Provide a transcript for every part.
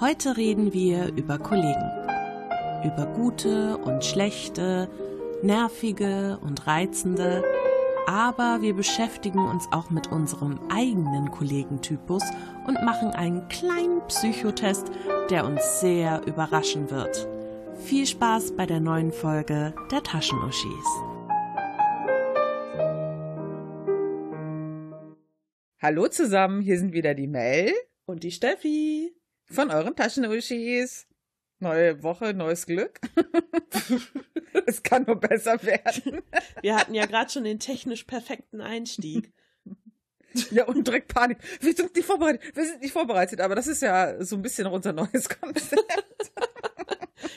Heute reden wir über Kollegen. Über gute und schlechte, nervige und reizende, aber wir beschäftigen uns auch mit unserem eigenen Kollegentypus und machen einen kleinen Psychotest, der uns sehr überraschen wird. Viel Spaß bei der neuen Folge der Taschenuschis. Hallo zusammen, hier sind wieder die Mel und die Steffi von euren Taschenuschis. Neue Woche, neues Glück. es kann nur besser werden. Wir hatten ja gerade schon den technisch perfekten Einstieg. Ja, und direkt Panik. Wir sind nicht vorbereitet. Wir sind nicht vorbereitet, aber das ist ja so ein bisschen unser neues Konzept.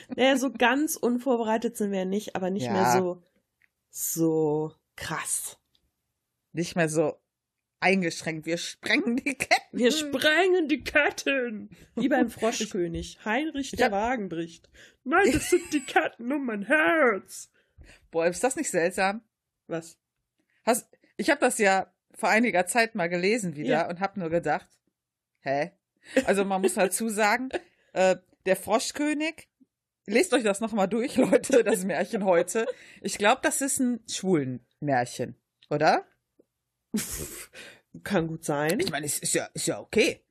naja, so ganz unvorbereitet sind wir nicht, aber nicht ja. mehr so, so krass. Nicht mehr so eingeschränkt. Wir sprengen die Ketten. Wir sprengen die Ketten. Wie beim Froschkönig. Heinrich der hab... Wagen bricht. Nein, das sind die Ketten um mein Herz. Boah, ist das nicht seltsam? Was? Hast, ich habe das ja vor einiger Zeit mal gelesen wieder ja. und habe nur gedacht, hä? Also man muss dazu sagen, äh, der Froschkönig, lest euch das nochmal durch, Leute, das Märchen heute. Ich glaube, das ist ein schwulen Märchen, Kann gut sein. Ich meine, es ist ja, ist ja okay.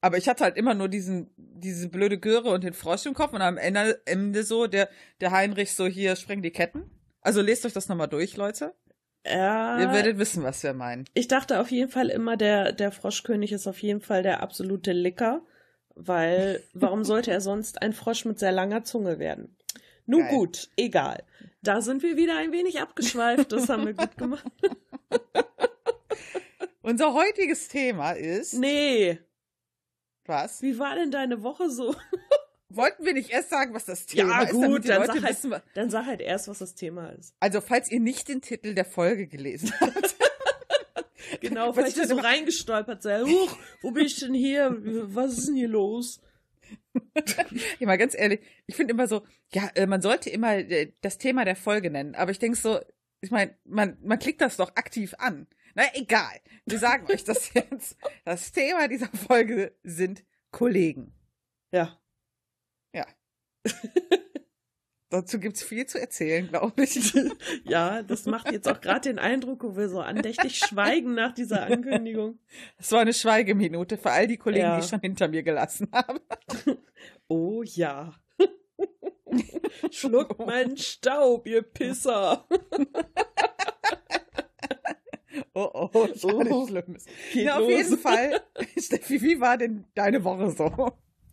Aber ich hatte halt immer nur diesen, diese blöde Göre und den Frosch im Kopf und am Ende, Ende so, der, der Heinrich so hier sprengt die Ketten. Also lest euch das nochmal durch, Leute. Ja. Ihr werdet wissen, was wir meinen. Ich dachte auf jeden Fall immer, der, der Froschkönig ist auf jeden Fall der absolute Licker. Weil, warum sollte er sonst ein Frosch mit sehr langer Zunge werden? Nun Geil. gut, egal. Da sind wir wieder ein wenig abgeschweift, das haben wir gut gemacht. Unser heutiges Thema ist. Nee. Was? Wie war denn deine Woche so? Wollten wir nicht erst sagen, was das Thema ja, ist? Ja, gut, dann sag, halt, wissen, dann sag halt erst, was das Thema ist. Also, falls ihr nicht den Titel der Folge gelesen habt. genau, falls ihr so reingestolpert seid. Huch, wo bin ich denn hier? Was ist denn hier los? ja, mal ganz ehrlich, ich finde immer so, ja, äh, man sollte immer äh, das Thema der Folge nennen, aber ich denke so, ich meine, man, man klickt das doch aktiv an. Na, egal. Wir sagen euch das jetzt. Das Thema dieser Folge sind Kollegen. Ja. Ja. Dazu gibt's viel zu erzählen, glaube ich. Ja, das macht jetzt auch gerade den Eindruck, wo wir so andächtig schweigen nach dieser Ankündigung. Es war eine Schweigeminute für all die Kollegen, ja. die ich schon hinter mir gelassen habe. Oh ja. Schluckt meinen Staub, ihr Pisser. Oh, oh, oh, ist oh, Schlimmes. Ja, auf jeden Fall. Steffi, wie war denn deine Woche so?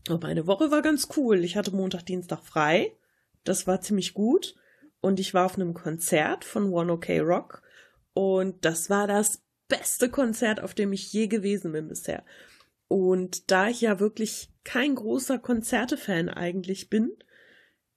Oh, meine Woche war ganz cool. Ich hatte Montag, Dienstag frei. Das war ziemlich gut. Und ich war auf einem Konzert von One OK Rock. Und das war das beste Konzert, auf dem ich je gewesen bin bisher. Und da ich ja wirklich kein großer Konzerte-Fan eigentlich bin,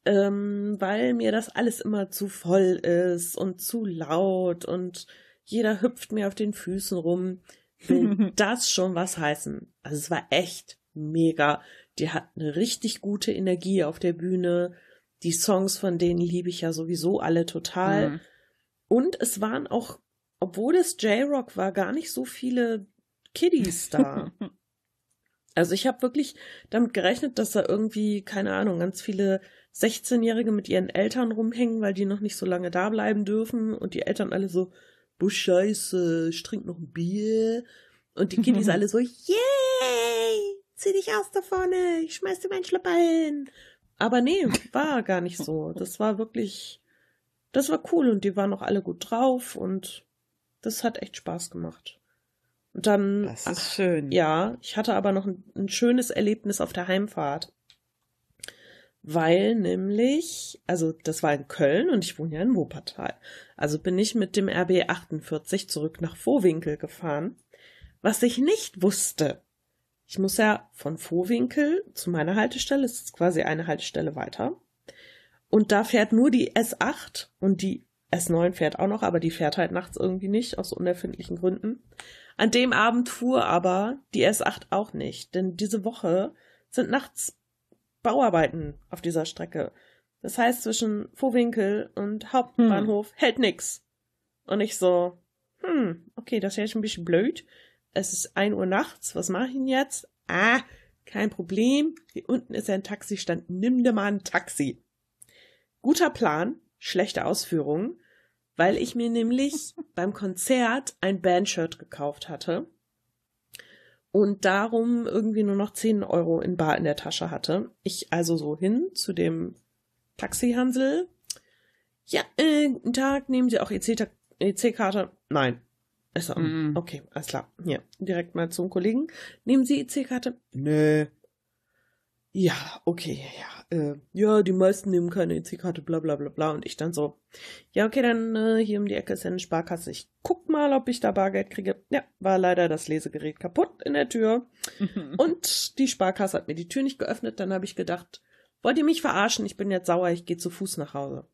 ähm, weil mir das alles immer zu voll ist und zu laut und jeder hüpft mir auf den Füßen rum, will das schon was heißen. Also es war echt mega. Die hat eine richtig gute Energie auf der Bühne. Die Songs von denen liebe ich ja sowieso alle total. Mhm. Und es waren auch, obwohl es J-Rock war, gar nicht so viele Kiddies da. also ich habe wirklich damit gerechnet, dass da irgendwie, keine Ahnung, ganz viele 16-Jährige mit ihren Eltern rumhängen, weil die noch nicht so lange da bleiben dürfen und die Eltern alle so, du Scheiße, ich trinke noch ein Bier. Und die Kiddies alle so, yay, zieh dich aus da vorne, ich schmeiß dir meinen Schlipper hin. Aber nee, war gar nicht so. Das war wirklich, das war cool und die waren auch alle gut drauf und das hat echt Spaß gemacht. Und dann. Das ist schön. Ja, ich hatte aber noch ein, ein schönes Erlebnis auf der Heimfahrt weil nämlich, also das war in Köln und ich wohne ja in Wuppertal. Also bin ich mit dem RB 48 zurück nach Vohwinkel gefahren. Was ich nicht wusste, ich muss ja von Vohwinkel zu meiner Haltestelle, es ist quasi eine Haltestelle weiter. Und da fährt nur die S8 und die S9 fährt auch noch, aber die fährt halt nachts irgendwie nicht, aus unerfindlichen Gründen. An dem Abend fuhr aber die S8 auch nicht, denn diese Woche sind nachts Bauarbeiten auf dieser Strecke. Das heißt, zwischen Vohwinkel und Hauptbahnhof hm. hält nix. Und ich so, hm, okay, das ist ein bisschen blöd. Es ist ein Uhr nachts, was mache ich denn jetzt? Ah, kein Problem. Hier unten ist ein Taxistand. Nimm dir mal ein Taxi. Guter Plan, schlechte Ausführung, weil ich mir nämlich beim Konzert ein Bandshirt gekauft hatte und darum irgendwie nur noch 10 Euro in Bar in der Tasche hatte. Ich also so hin zu dem Taxihansel. Ja, äh, guten Tag, nehmen Sie auch EC-Karte? Nein. Also, mm. okay, alles klar. Hier, direkt mal zum Kollegen. Nehmen Sie EC-Karte? Nö. Ja, okay, ja, äh, ja, die meisten nehmen keine EC-Karte, bla bla bla bla. Und ich dann so, ja, okay, dann äh, hier um die Ecke ist ja eine Sparkasse. Ich guck mal, ob ich da Bargeld kriege. Ja, war leider das Lesegerät kaputt in der Tür. und die Sparkasse hat mir die Tür nicht geöffnet. Dann habe ich gedacht, wollt ihr mich verarschen? Ich bin jetzt sauer, ich gehe zu Fuß nach Hause.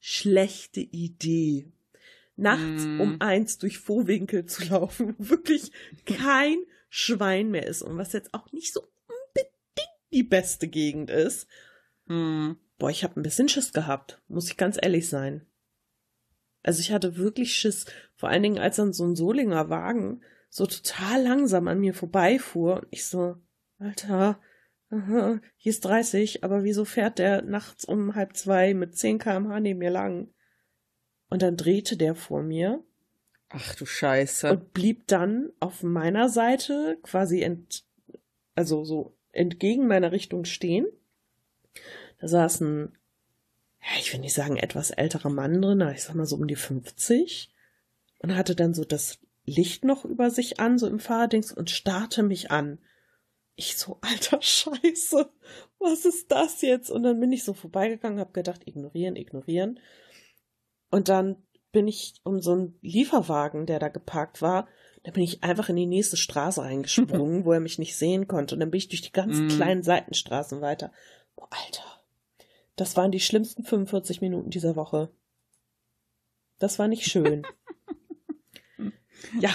Schlechte Idee. Nachts mm. um eins durch Vorwinkel zu laufen, wirklich kein Schwein mehr ist und was jetzt auch nicht so die beste Gegend ist. Hm. Boah, ich habe ein bisschen Schiss gehabt, muss ich ganz ehrlich sein. Also ich hatte wirklich Schiss, vor allen Dingen als dann so ein Solinger Wagen so total langsam an mir vorbeifuhr und ich so, Alter, aha, hier ist 30, aber wieso fährt der nachts um halb zwei mit 10 kmh neben mir lang? Und dann drehte der vor mir. Ach du Scheiße. Und blieb dann auf meiner Seite quasi ent, also so entgegen meiner Richtung stehen. Da saß ein, ja, ich will nicht sagen etwas älterer Mann drin, aber ich sag mal so um die 50 und hatte dann so das Licht noch über sich an, so im Fahrdings und starrte mich an. Ich so, alter Scheiße, was ist das jetzt? Und dann bin ich so vorbeigegangen, hab gedacht, ignorieren, ignorieren. Und dann bin ich um so einen Lieferwagen, der da geparkt war, da bin ich einfach in die nächste Straße reingesprungen, wo er mich nicht sehen konnte. Und dann bin ich durch die ganzen mm. kleinen Seitenstraßen weiter. Oh, Alter. Das waren die schlimmsten 45 Minuten dieser Woche. Das war nicht schön. ja.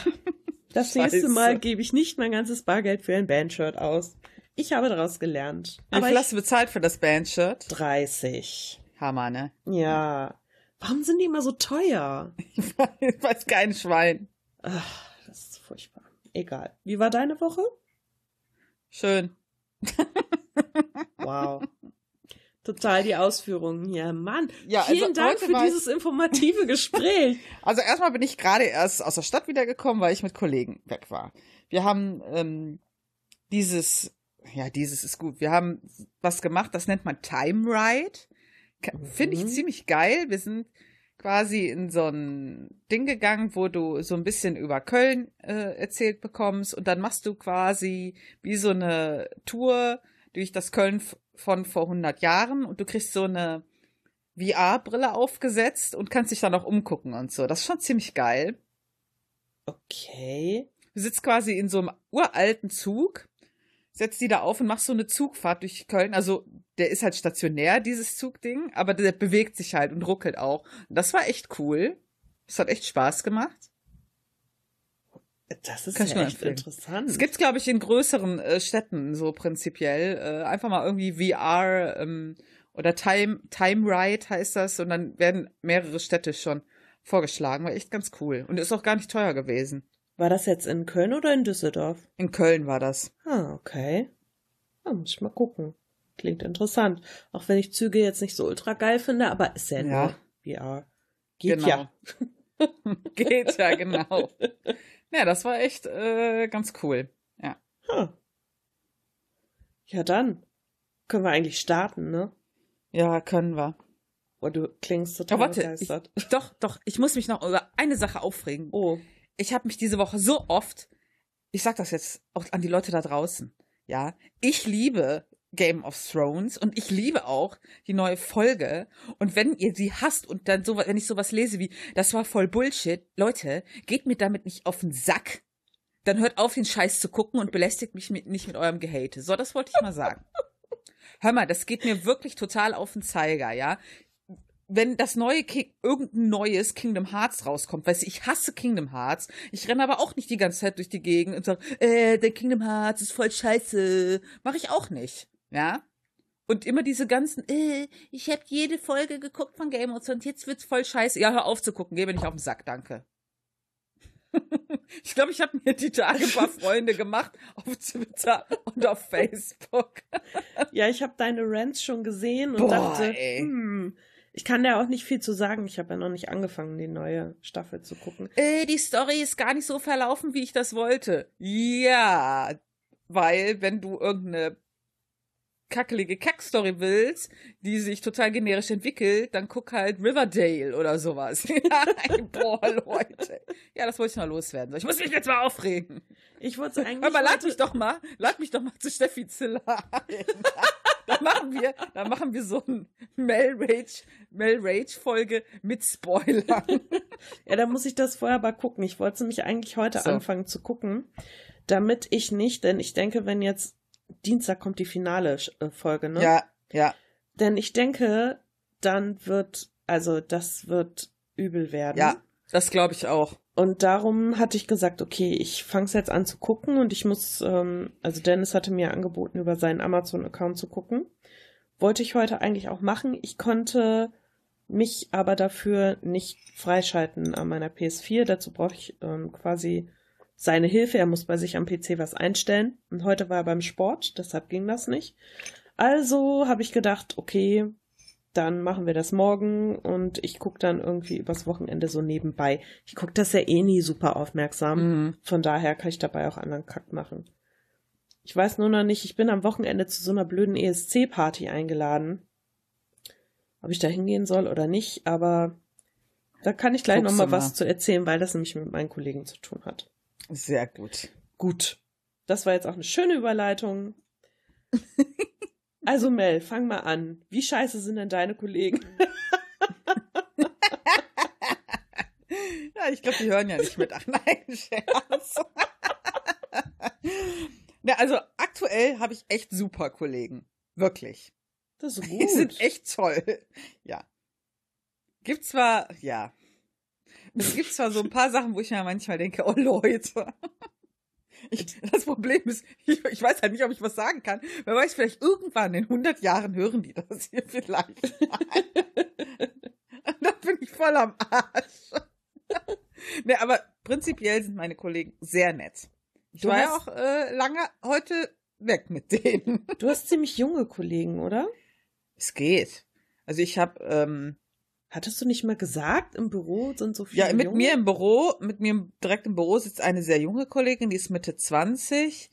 Das Scheiße. nächste Mal gebe ich nicht mein ganzes Bargeld für ein Bandshirt aus. Ich habe daraus gelernt. Wie viel hast du bezahlt für das Bandshirt? 30. Hammer, ne? Ja. Warum sind die immer so teuer? Ich weiß kein Schwein. Ach furchtbar. Egal. Wie war deine Woche? Schön. wow. Total die Ausführungen hier. Mann, ja, vielen also Dank für dieses informative Gespräch. Also erstmal bin ich gerade erst aus der Stadt wiedergekommen, weil ich mit Kollegen weg war. Wir haben ähm, dieses, ja, dieses ist gut. Wir haben was gemacht, das nennt man Time Ride. Finde ich mhm. ziemlich geil. Wir sind quasi in so ein Ding gegangen, wo du so ein bisschen über Köln äh, erzählt bekommst und dann machst du quasi wie so eine Tour durch das Köln von vor 100 Jahren und du kriegst so eine VR-Brille aufgesetzt und kannst dich dann auch umgucken und so. Das ist schon ziemlich geil. Okay. Du sitzt quasi in so einem uralten Zug setzt die da auf und machst so eine Zugfahrt durch Köln. Also der ist halt stationär, dieses Zugding, aber der bewegt sich halt und ruckelt auch. Das war echt cool. Das hat echt Spaß gemacht. Das ist ja echt interessant. Es gibt's, glaube ich, in größeren äh, Städten so prinzipiell. Äh, einfach mal irgendwie VR ähm, oder Time, Time Ride heißt das und dann werden mehrere Städte schon vorgeschlagen. War echt ganz cool. Und ist auch gar nicht teuer gewesen. War das jetzt in Köln oder in Düsseldorf? In Köln war das. Ah, okay. Ja, muss ich mal gucken. Klingt interessant. Auch wenn ich Züge jetzt nicht so ultra geil finde, aber ist ja, ja. VR. Geht genau. ja. Geht ja, genau. Ja, das war echt äh, ganz cool. Ja. Huh. Ja, dann können wir eigentlich starten, ne? Ja, können wir. Oh, du klingst total oh, warte, begeistert. Ich, doch, doch, ich muss mich noch über eine Sache aufregen. Oh ich habe mich diese Woche so oft, ich sag das jetzt auch an die Leute da draußen, ja, ich liebe Game of Thrones und ich liebe auch die neue Folge. Und wenn ihr sie hasst und dann so, wenn ich sowas lese wie, das war voll Bullshit, Leute, geht mir damit nicht auf den Sack. Dann hört auf, den Scheiß zu gucken und belästigt mich mit, nicht mit eurem Gehate. So, das wollte ich mal sagen. Hör mal, das geht mir wirklich total auf den Zeiger, ja wenn das neue King, irgendein neues Kingdom Hearts rauskommt, weißt du, ich hasse Kingdom Hearts. Ich renne aber auch nicht die ganze Zeit durch die Gegend und sage, äh, der Kingdom Hearts ist voll scheiße. Mach ich auch nicht. Ja? Und immer diese ganzen, äh, ich habe jede Folge geguckt von Game of Thrones und jetzt wird's voll scheiße. Ja, hör auf zu gucken, geh mir nicht auf den Sack, danke. Ich glaube, ich habe mir die Tage ein paar Freunde gemacht auf Twitter und auf Facebook. Ja, ich habe deine Rants schon gesehen und Boah, dachte, ey. hm, ich kann da auch nicht viel zu sagen. Ich habe ja noch nicht angefangen, die neue Staffel zu gucken. Äh, die Story ist gar nicht so verlaufen, wie ich das wollte. Ja, weil wenn du irgendeine kackelige Kackstory willst, die sich total generisch entwickelt, dann guck halt Riverdale oder sowas. Boah, Leute. Ja, das wollte ich noch loswerden. Ich muss mich jetzt mal aufregen. Ich wollte eigentlich. Mal, lad mich doch mal, lad mich doch mal zu Steffi Ziller ein. Da machen wir, da machen wir so ein Mel Rage, Mel Rage Folge mit Spoilern. Ja, da muss ich das vorher aber gucken. Ich wollte nämlich eigentlich heute So. anfangen zu gucken, damit ich nicht, denn ich denke, wenn jetzt Dienstag kommt die finale äh, Folge, ne? Ja, ja. Denn ich denke, dann wird, also das wird übel werden. Ja, das glaube ich auch. Und darum hatte ich gesagt, okay, ich fange es jetzt an zu gucken und ich muss, ähm, also Dennis hatte mir angeboten, über seinen Amazon-Account zu gucken. Wollte ich heute eigentlich auch machen. Ich konnte mich aber dafür nicht freischalten an meiner PS4. Dazu brauche ich ähm, quasi seine Hilfe. Er muss bei sich am PC was einstellen. Und heute war er beim Sport, deshalb ging das nicht. Also habe ich gedacht, okay, dann machen wir das morgen und ich gucke dann irgendwie übers Wochenende so nebenbei. Ich gucke das ja eh nie super aufmerksam. Mhm. Von daher kann ich dabei auch anderen Kack machen. Ich weiß nur noch nicht, ich bin am Wochenende zu so einer blöden ESC-Party eingeladen. Ob ich da hingehen soll oder nicht, aber da kann ich gleich Guckst noch mal du was zu erzählen, weil das nämlich mit meinen Kollegen zu tun hat. Sehr gut. Gut. Das war jetzt auch eine schöne Überleitung. Also Mel, fang mal an. Wie scheiße sind denn deine Kollegen? Ja, ich glaube, die hören ja nicht mit an. Nein, Scherz. Ja, also aktuell habe ich echt super Kollegen. Wirklich. Das ist Die gut. sind echt toll. Ja. Gibt zwar, ja. Es gibt zwar so ein paar Sachen, wo ich mir manchmal denke, oh Leute. Ich, das Problem ist, ich, ich weiß halt nicht, ob ich was sagen kann. Wer weiß, vielleicht irgendwann in 100 Jahren hören die das hier vielleicht dann bin ich voll am Arsch. ne, aber prinzipiell sind meine Kollegen sehr nett. Ich Du war ja auch äh, lange heute weg mit denen. Du hast ziemlich junge Kollegen, oder? Es geht. Also ich habe ähm, Hattest du nicht mal gesagt, im Büro sind so viele Ja, mit junge? mir im Büro, mit mir direkt im Büro sitzt eine sehr junge Kollegin, die ist Mitte 20.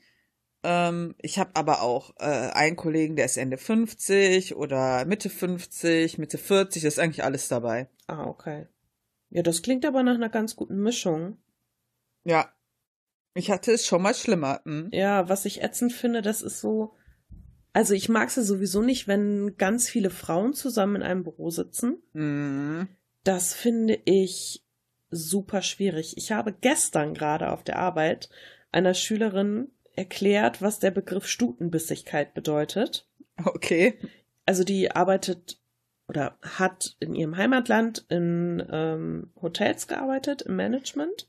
Ähm, ich habe aber auch äh, einen Kollegen, der ist Ende 50 oder Mitte 50, Mitte 40, ist eigentlich alles dabei. Ah, okay. Ja, das klingt aber nach einer ganz guten Mischung. Ja. Ich hatte es schon mal schlimmer. Hm? Ja, was ich ätzend finde, das ist so. Also ich mag es ja sowieso nicht, wenn ganz viele Frauen zusammen in einem Büro sitzen. Hm. Das finde ich super schwierig. Ich habe gestern gerade auf der Arbeit einer Schülerin erklärt, was der Begriff Stutenbissigkeit bedeutet. Okay. Also die arbeitet oder hat in ihrem Heimatland in ähm, Hotels gearbeitet, im Management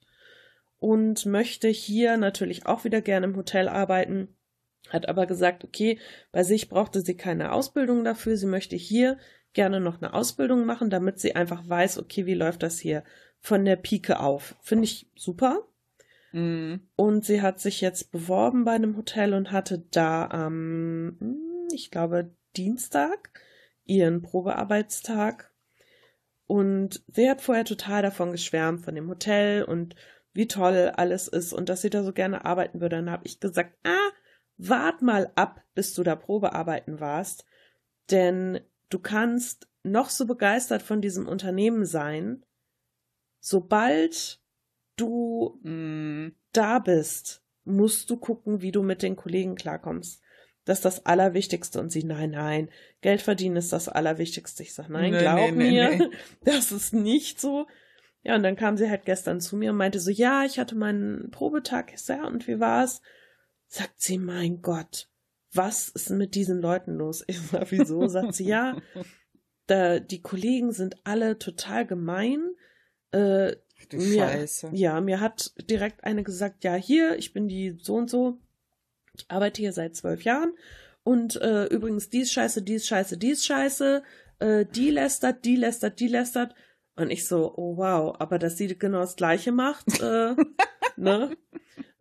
und möchte hier natürlich auch wieder gerne im Hotel arbeiten, hat aber gesagt, okay, bei sich brauchte sie keine Ausbildung dafür, sie möchte hier gerne noch eine Ausbildung machen, damit sie einfach weiß, okay, wie läuft das hier von der Pike auf. Finde ich super. Hm. Und sie hat sich jetzt beworben bei einem Hotel und hatte da am, hm, ich glaube, Dienstag ihren Probearbeitstag. Und sie hat vorher total davon geschwärmt, von dem Hotel und wie toll alles ist und dass sie da so gerne arbeiten würde. Dann habe ich gesagt, ah, wart mal ab, bis du da Probearbeiten warst. Denn du kannst noch so begeistert von diesem Unternehmen sein. Sobald du Hm. da bist, musst du gucken, wie du mit den Kollegen klarkommst. Das ist das Allerwichtigste. Und sie, nein, nein, Geld verdienen ist das Allerwichtigste. Ich sag, nein, Nee, glaub nee, mir, nee. das ist nicht so. Ja, und dann kam sie halt gestern zu mir und meinte so, ja, ich hatte meinen Probetag. Ja, und wie war's? Sagt sie, mein Gott, was ist mit diesen Leuten los? Ich sag, wieso? Sagt sie, ja, da, die Kollegen sind alle total gemein. Äh, Du mir, Scheiße. Ja, mir hat direkt eine gesagt, ja, hier, ich bin die so und so. Ich arbeite hier seit zwölf Jahren. Und äh, übrigens, dies scheiße, dies scheiße, dies scheiße, äh, die lästert, die lästert, die lästert. Und ich so, oh wow, aber dass sie genau das gleiche macht, äh, ne?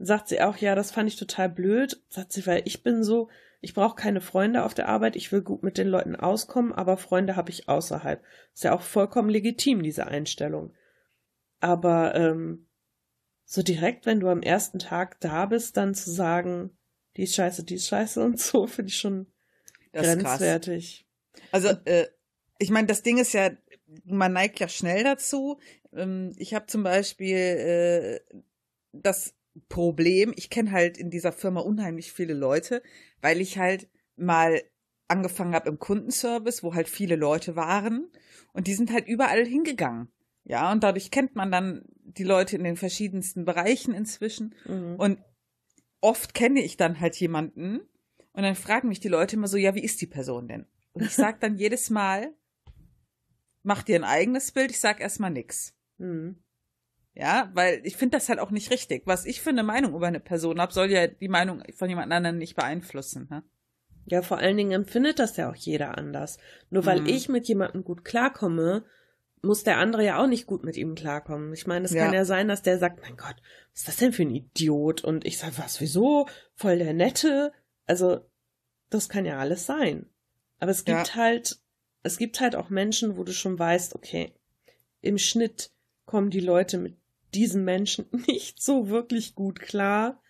Sagt sie auch, ja, das fand ich total blöd. Sagt sie, weil ich bin so, ich brauche keine Freunde auf der Arbeit, ich will gut mit den Leuten auskommen, aber Freunde habe ich außerhalb. Ist ja auch vollkommen legitim, diese Einstellung. Aber ähm, so direkt, wenn du am ersten Tag da bist, dann zu sagen, die ist scheiße, die ist scheiße und so, finde ich schon das grenzwertig. Also, äh, ich meine, das Ding ist ja, man neigt ja schnell dazu. Ähm, ich habe zum Beispiel äh, das Problem, ich kenne halt in dieser Firma unheimlich viele Leute, weil ich halt mal angefangen habe im Kundenservice, wo halt viele Leute waren und die sind halt überall hingegangen. Ja, und dadurch kennt man dann die Leute in den verschiedensten Bereichen inzwischen. Mhm. Und oft kenne ich dann halt jemanden und dann fragen mich die Leute immer so, ja, wie ist die Person denn? Und ich sage dann jedes Mal, mach dir ein eigenes Bild, ich sag erstmal nix. Mhm. Ja, weil ich finde das halt auch nicht richtig. Was ich für eine Meinung über eine Person habe, soll ja die Meinung von jemand anderem nicht beeinflussen. Ne? Ja, vor allen Dingen empfindet das ja auch jeder anders. Nur weil mhm. ich mit jemandem gut klarkomme, muss der andere ja auch nicht gut mit ihm klarkommen. Ich meine, es ja. kann ja sein, dass der sagt, mein Gott, was ist das denn für ein Idiot? Und ich sage, was, wieso? Voll der Nette. Also, das kann ja alles sein. Aber es gibt ja. halt, es gibt halt auch Menschen, wo du schon weißt, okay, im Schnitt kommen die Leute mit diesen Menschen nicht so wirklich gut klar.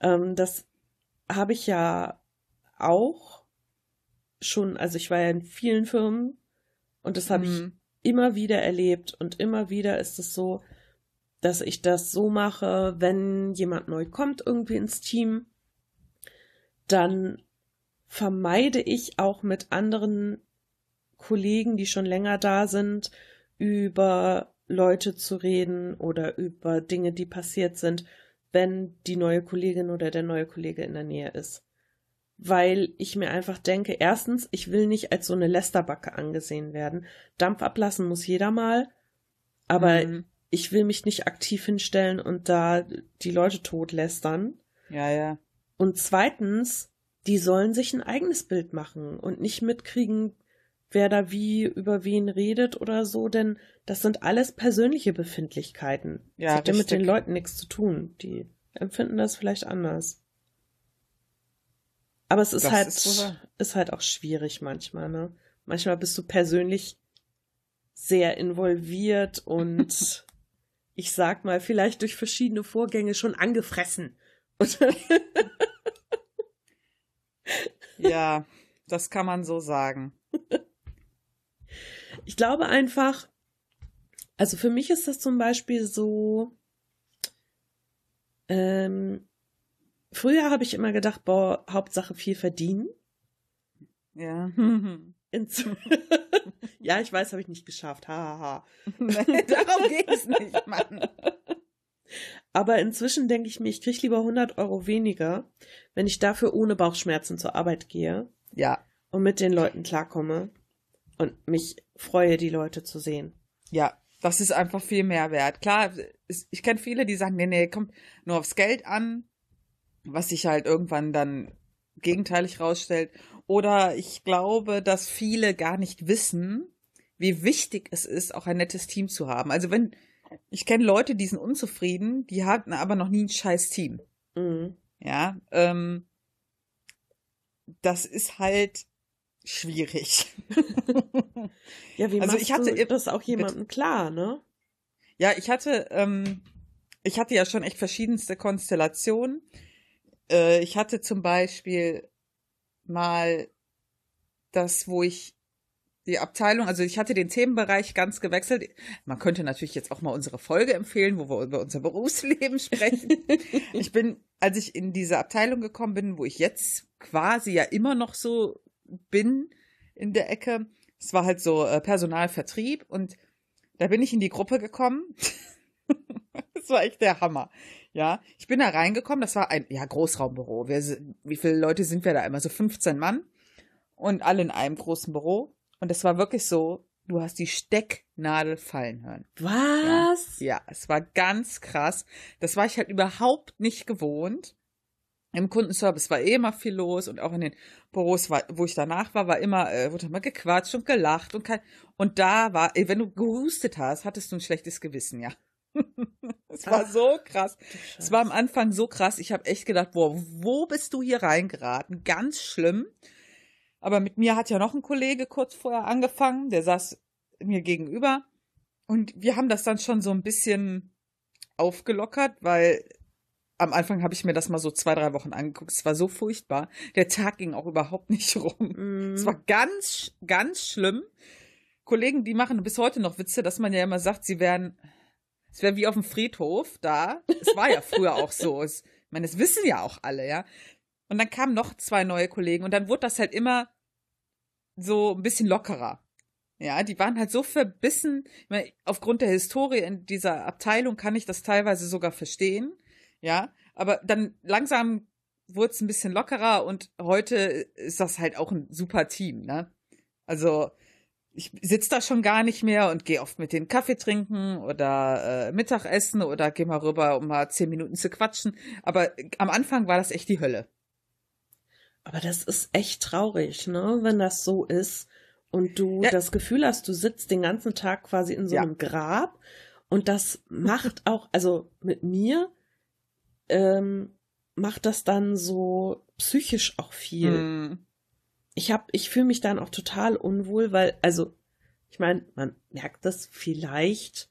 Ähm, das habe ich ja auch schon, also ich war ja in vielen Firmen und das habe mhm. ich immer wieder erlebt und immer wieder ist es so, dass ich das so mache, wenn jemand neu kommt irgendwie ins Team, dann vermeide ich auch mit anderen Kollegen, die schon länger da sind, über Leute zu reden oder über Dinge, die passiert sind, wenn die neue Kollegin oder der neue Kollege in der Nähe ist. Weil ich mir einfach denke, erstens, ich will nicht als so eine Lästerbacke angesehen werden. Dampf ablassen muss jeder mal, aber mhm. ich will mich nicht aktiv hinstellen und da die Leute totlästern. Ja, ja. Und zweitens, die sollen sich ein eigenes Bild machen und nicht mitkriegen, wer da wie über wen redet oder so, denn das sind alles persönliche Befindlichkeiten. Ja, das hat ja mit den Leuten nichts zu tun. Die empfinden das vielleicht anders. Aber es ist das halt, ist, ist halt auch schwierig manchmal, ne? Manchmal bist du persönlich sehr involviert und ich sag mal, vielleicht durch verschiedene Vorgänge schon angefressen. ja, das kann man so sagen. Ich glaube einfach, also für mich ist das zum Beispiel so, ähm, früher habe ich immer gedacht, boah, Hauptsache viel verdienen. Ja. ja, ich weiß, habe ich nicht geschafft. Hahaha. Darum geht es nicht, Mann. Aber inzwischen denke ich mir, ich kriege lieber 100 Euro weniger, wenn ich dafür ohne Bauchschmerzen zur Arbeit gehe. Ja. Und mit den Leuten klarkomme und mich freue, die Leute zu sehen. Ja, das ist einfach viel mehr wert. Klar, ich kenne viele, die sagen, nee, nee, kommt nur aufs Geld an, was sich halt irgendwann dann gegenteilig rausstellt. Oder ich glaube, dass viele gar nicht wissen, wie wichtig es ist, auch ein nettes Team zu haben. Also wenn, ich kenne Leute, die sind unzufrieden, die hatten aber noch nie ein scheiß Team. Mhm. Ja, ähm, das ist halt schwierig. ja, wie also ich hatte du das auch jemandem klar, ne? Ja, ich hatte, ähm, ich hatte ja schon echt verschiedenste Konstellationen. Äh, ich hatte zum Beispiel mal das, wo ich die Abteilung, also ich hatte den Themenbereich ganz gewechselt. Man könnte natürlich jetzt auch mal unsere Folge empfehlen, wo wir über unser Berufsleben sprechen. ich bin, als ich in diese Abteilung gekommen bin, wo ich jetzt quasi ja immer noch so bin in der Ecke. Es war halt so äh, Personalvertrieb und da bin ich in die Gruppe gekommen. das war echt der Hammer. Ja, ich bin da reingekommen, das war ein ja Großraumbüro. Wir, wie viele Leute sind wir da immer? So 15 Mann und alle in einem großen Büro und es war wirklich so, du hast die Stecknadel fallen hören. Was? Ja, ja, es war ganz krass. Das war ich halt überhaupt nicht gewohnt. Im Kundenservice war eh immer viel los und auch in den Büros, war, wo ich danach war, war immer, äh, wurde immer gequatscht und gelacht und kein, und da war, ey, wenn du gehustet hast, hattest du ein schlechtes Gewissen, ja. Es war Ach, so krass. Es war am Anfang so krass. Ich habe echt gedacht, boah, wo bist du hier reingeraten? Ganz schlimm. Aber mit mir hat ja noch ein Kollege kurz vorher angefangen, der saß mir gegenüber. Und wir haben das dann schon so ein bisschen aufgelockert, weil am Anfang habe ich mir das mal so zwei, drei Wochen angeguckt. Es war so furchtbar. Der Tag ging auch überhaupt nicht rum. Mm. Es war ganz, ganz schlimm. Kollegen, die machen bis heute noch Witze, dass man ja immer sagt, sie wären, es wäre wie auf dem Friedhof da. Es war ja früher auch so. Es, ich meine, das wissen ja auch alle, ja. Und dann kamen noch zwei neue Kollegen und dann wurde das halt immer so ein bisschen lockerer. Ja, die waren halt so verbissen. Meine, aufgrund der Historie in dieser Abteilung kann ich das teilweise sogar verstehen. Ja, aber dann langsam wurde es ein bisschen lockerer und heute ist das halt auch ein super Team, ne? Also, ich sitze da schon gar nicht mehr und gehe oft mit denen Kaffee trinken oder äh, Mittagessen oder gehe mal rüber, um mal zehn Minuten zu quatschen. Aber am Anfang war das echt die Hölle. Aber das ist echt traurig, ne? Wenn das so ist und du ja. das Gefühl hast, du sitzt den ganzen Tag quasi in so ja. einem Grab und das macht auch, also mit mir ähm, macht das dann so psychisch auch viel. Mm. Ich hab, ich fühle mich dann auch total unwohl, weil, also, ich meine, man merkt das vielleicht.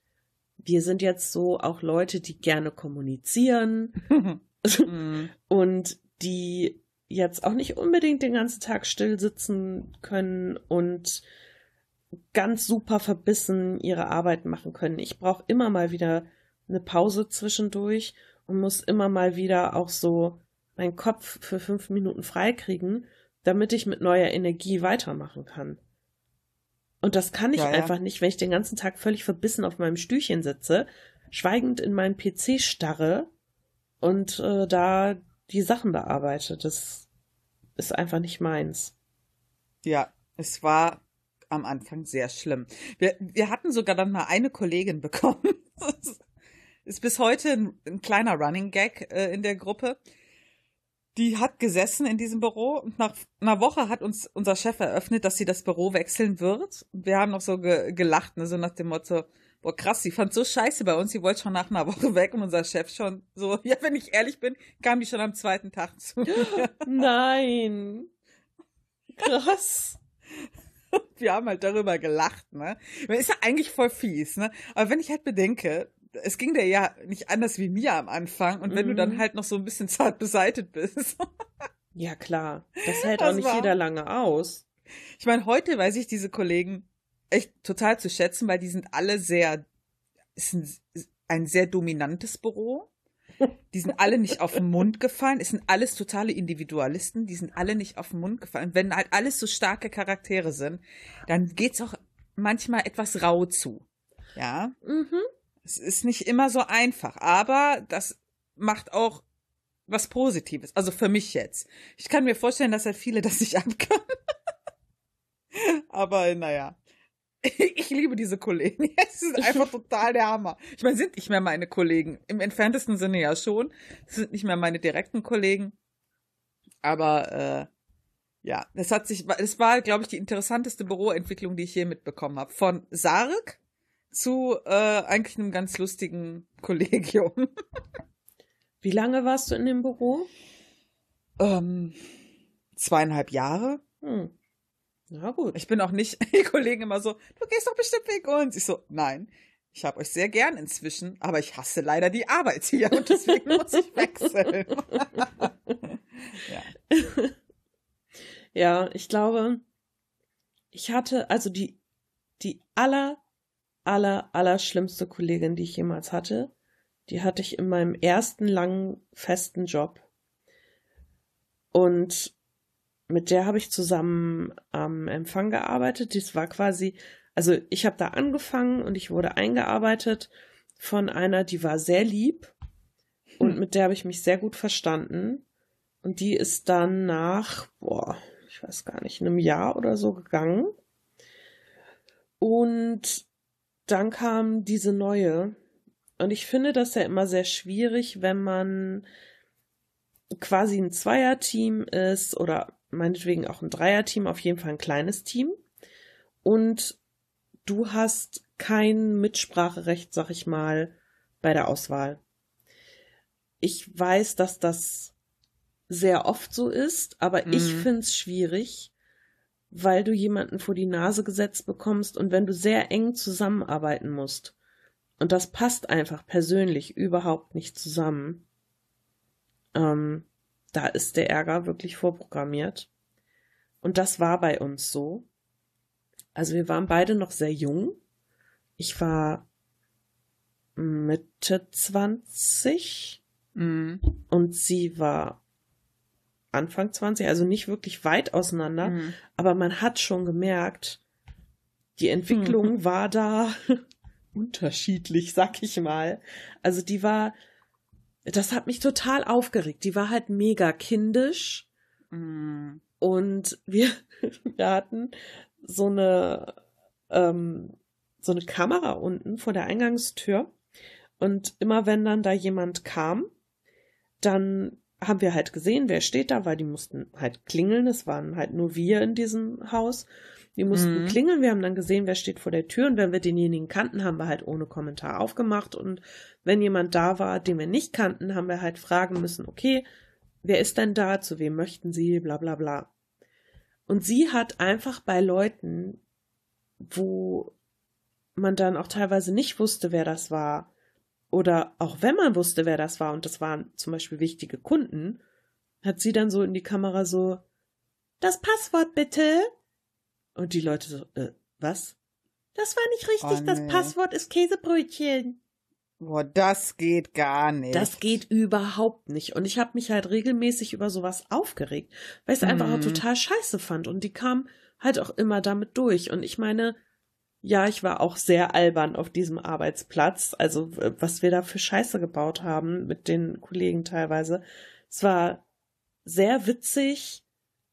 Wir sind jetzt so auch Leute, die gerne kommunizieren mm. und die jetzt auch nicht unbedingt den ganzen Tag still sitzen können und ganz super verbissen ihre Arbeit machen können. Ich brauche immer mal wieder eine Pause zwischendurch und muss immer mal wieder auch so meinen Kopf für fünf Minuten freikriegen, damit ich mit neuer Energie weitermachen kann. Und das kann ich ja, ja. einfach nicht, wenn ich den ganzen Tag völlig verbissen auf meinem Stühlchen sitze, schweigend in meinem PC starre und äh, da die Sachen bearbeitet. Das ist einfach nicht meins. Ja, es war am Anfang sehr schlimm. Wir, wir hatten sogar dann mal eine Kollegin bekommen. ist bis heute ein, ein kleiner Running Gag äh, in der Gruppe. Die hat gesessen in diesem Büro und nach einer Woche hat uns unser Chef eröffnet, dass sie das Büro wechseln wird. Und wir haben noch so ge gelacht, ne, so nach dem Motto, boah krass, sie fand so scheiße bei uns, sie wollte schon nach einer Woche weg und unser Chef schon so, ja, wenn ich ehrlich bin, kam die schon am zweiten Tag zu mir. Nein. Krass. Wir haben halt darüber gelacht, ne? Ist ja eigentlich voll fies, ne? Aber wenn ich halt bedenke, es ging dir ja nicht anders wie mir am Anfang und wenn mhm. du dann mhm. halt noch so ein bisschen zart beseitet bist. ja, klar. Das hält das auch nicht jeder lange aus. Ich meine, heute weiß ich diese Kollegen echt total zu schätzen, weil die sind alle sehr, ist ein, ein sehr dominantes Büro. Die sind alle nicht auf den Mund gefallen. Es sind alles totale Individualisten. Die sind alle nicht auf den Mund gefallen. Wenn halt alles so starke Charaktere sind, dann geht's auch manchmal etwas rau zu. Ja. Mhm. Es ist nicht immer so einfach, aber das macht auch was Positives. Also für mich jetzt. Ich kann mir vorstellen, dass ja viele das nicht abkönnen. aber naja. Ich liebe diese Kollegen. Es ist einfach total der Hammer. Ich meine, sind nicht mehr meine Kollegen. Im entferntesten Sinne ja schon. Es sind nicht mehr meine direkten Kollegen. Aber äh, ja, das hat sich, es war, glaube ich, die interessanteste Büroentwicklung, die ich je mitbekommen habe. Von Sarg zu äh, eigentlich einem ganz lustigen Kollegium. Wie lange warst du in dem Büro? Ähm, zweieinhalb Jahre. Hm. Na gut. Ich bin auch nicht, die Kollegen immer so, du gehst doch bestimmt wegen uns. Ich so, nein, ich habe euch sehr gern inzwischen, aber ich hasse leider die Arbeit hier und deswegen muss ich wechseln. ja. ja, ich glaube, ich hatte, also die, die aller, aller, aller schlimmste Kollegin, die ich jemals hatte, die hatte ich in meinem ersten langen, festen Job. Und mit der habe ich zusammen am Empfang gearbeitet. Das war quasi, also ich habe da angefangen und ich wurde eingearbeitet von einer, die war sehr lieb und hm. mit der habe ich mich sehr gut verstanden. Und die ist dann nach, boah, ich weiß gar nicht, einem Jahr oder so gegangen. Und dann kam diese neue. Und ich finde das ja immer sehr schwierig, wenn man quasi ein Zweierteam ist oder meinetwegen auch ein Dreierteam, auf jeden Fall ein kleines Team. Und du hast kein Mitspracherecht, sag ich mal, bei der Auswahl. Ich weiß, dass das sehr oft so ist, aber mhm. ich finde es schwierig, weil du jemanden vor die Nase gesetzt bekommst und wenn du sehr eng zusammenarbeiten musst. Und das passt einfach persönlich überhaupt nicht zusammen. Ähm, da ist der Ärger wirklich vorprogrammiert. Und das war bei uns so. Also wir waren beide noch sehr jung. Ich war Mitte 20 mhm. und sie war Anfang 20, also nicht wirklich weit auseinander, mhm. aber man hat schon gemerkt, die Entwicklung mhm. war da unterschiedlich, sag ich mal. Also die war, das hat mich total aufgeregt. Die war halt mega kindisch. Mhm. Und wir, wir hatten so eine, ähm, so eine Kamera unten vor der Eingangstür. Und immer wenn dann da jemand kam, dann haben wir halt gesehen, wer steht da, weil die mussten halt klingeln. Es waren halt nur wir in diesem Haus. Die mussten mhm. klingeln. Wir haben dann gesehen, wer steht vor der Tür. Und wenn wir denjenigen kannten, haben wir halt ohne Kommentar aufgemacht. Und wenn jemand da war, den wir nicht kannten, haben wir halt fragen müssen, okay, wer ist denn da? Zu wem möchten Sie? Bla, bla, bla. Und sie hat einfach bei Leuten, wo man dann auch teilweise nicht wusste, wer das war, oder auch wenn man wusste, wer das war, und das waren zum Beispiel wichtige Kunden, hat sie dann so in die Kamera so, das Passwort bitte. Und die Leute so, äh, was? Das war nicht richtig, oh, nee. das Passwort ist Käsebrötchen. Boah, das geht gar nicht. Das geht überhaupt nicht. Und ich habe mich halt regelmäßig über sowas aufgeregt, weil ich es mm. einfach auch mhm. total scheiße fand. Und die kam halt auch immer damit durch. Und ich meine, ja, ich war auch sehr albern auf diesem Arbeitsplatz. Also, was wir da für Scheiße gebaut haben mit den Kollegen teilweise. Es war sehr witzig,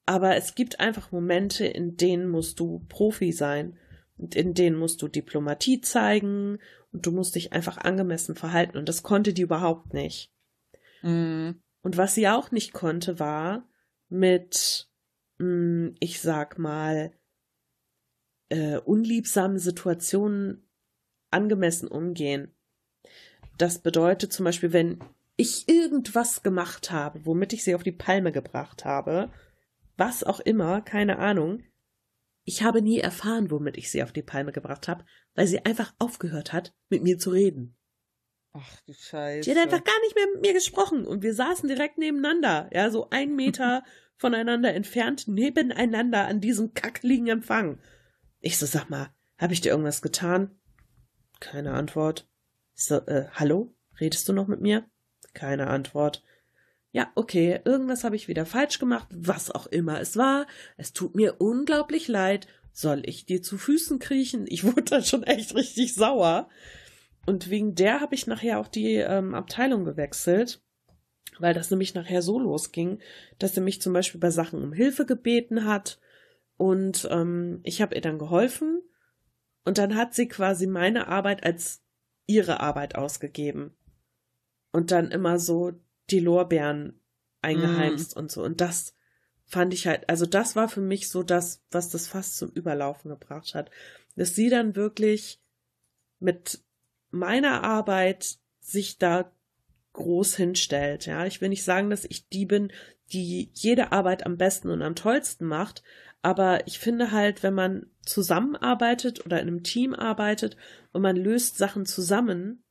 aber es gibt einfach Momente, in denen musst du Profi sein. Und in denen musst du Diplomatie zeigen und du musst dich einfach angemessen verhalten. Und das konnte die überhaupt nicht. Mm. Und was sie auch nicht konnte, war mit, mm, ich sag mal, äh, unliebsamen Situationen angemessen umgehen. Das bedeutet zum Beispiel, wenn ich irgendwas gemacht habe, womit ich sie auf die Palme gebracht habe, was auch immer, keine Ahnung, ich habe nie erfahren, womit ich sie auf die Palme gebracht habe, weil sie einfach aufgehört hat, mit mir zu reden. Ach du Scheiße. Sie hat einfach gar nicht mehr mit mir gesprochen und wir saßen direkt nebeneinander, ja, so ein Meter voneinander entfernt, nebeneinander an diesem kackligen Empfang. Ich so, sag mal, habe ich dir irgendwas getan? Keine Antwort. Ich so, äh, hallo? Redest du noch mit mir? Keine Antwort. Ja, okay, irgendwas habe ich wieder falsch gemacht, was auch immer es war. Es tut mir unglaublich leid. Soll ich dir zu Füßen kriechen? Ich wurde dann schon echt richtig sauer. Und wegen der habe ich nachher auch die ähm, Abteilung gewechselt, weil das nämlich nachher so losging, dass sie mich zum Beispiel bei Sachen um Hilfe gebeten hat und ähm, ich habe ihr dann geholfen und dann hat sie quasi meine Arbeit als ihre Arbeit ausgegeben. Und dann immer so die Lorbeeren eingeheimst mm. und so. Und das fand ich halt, also das war für mich so das, was das fast zum Überlaufen gebracht hat. Dass sie dann wirklich mit meiner Arbeit sich da groß hinstellt. Ja, ich will nicht sagen, dass ich die bin, die jede Arbeit am besten und am tollsten macht, aber ich finde halt, wenn man zusammenarbeitet oder in einem Team arbeitet und man löst Sachen zusammen,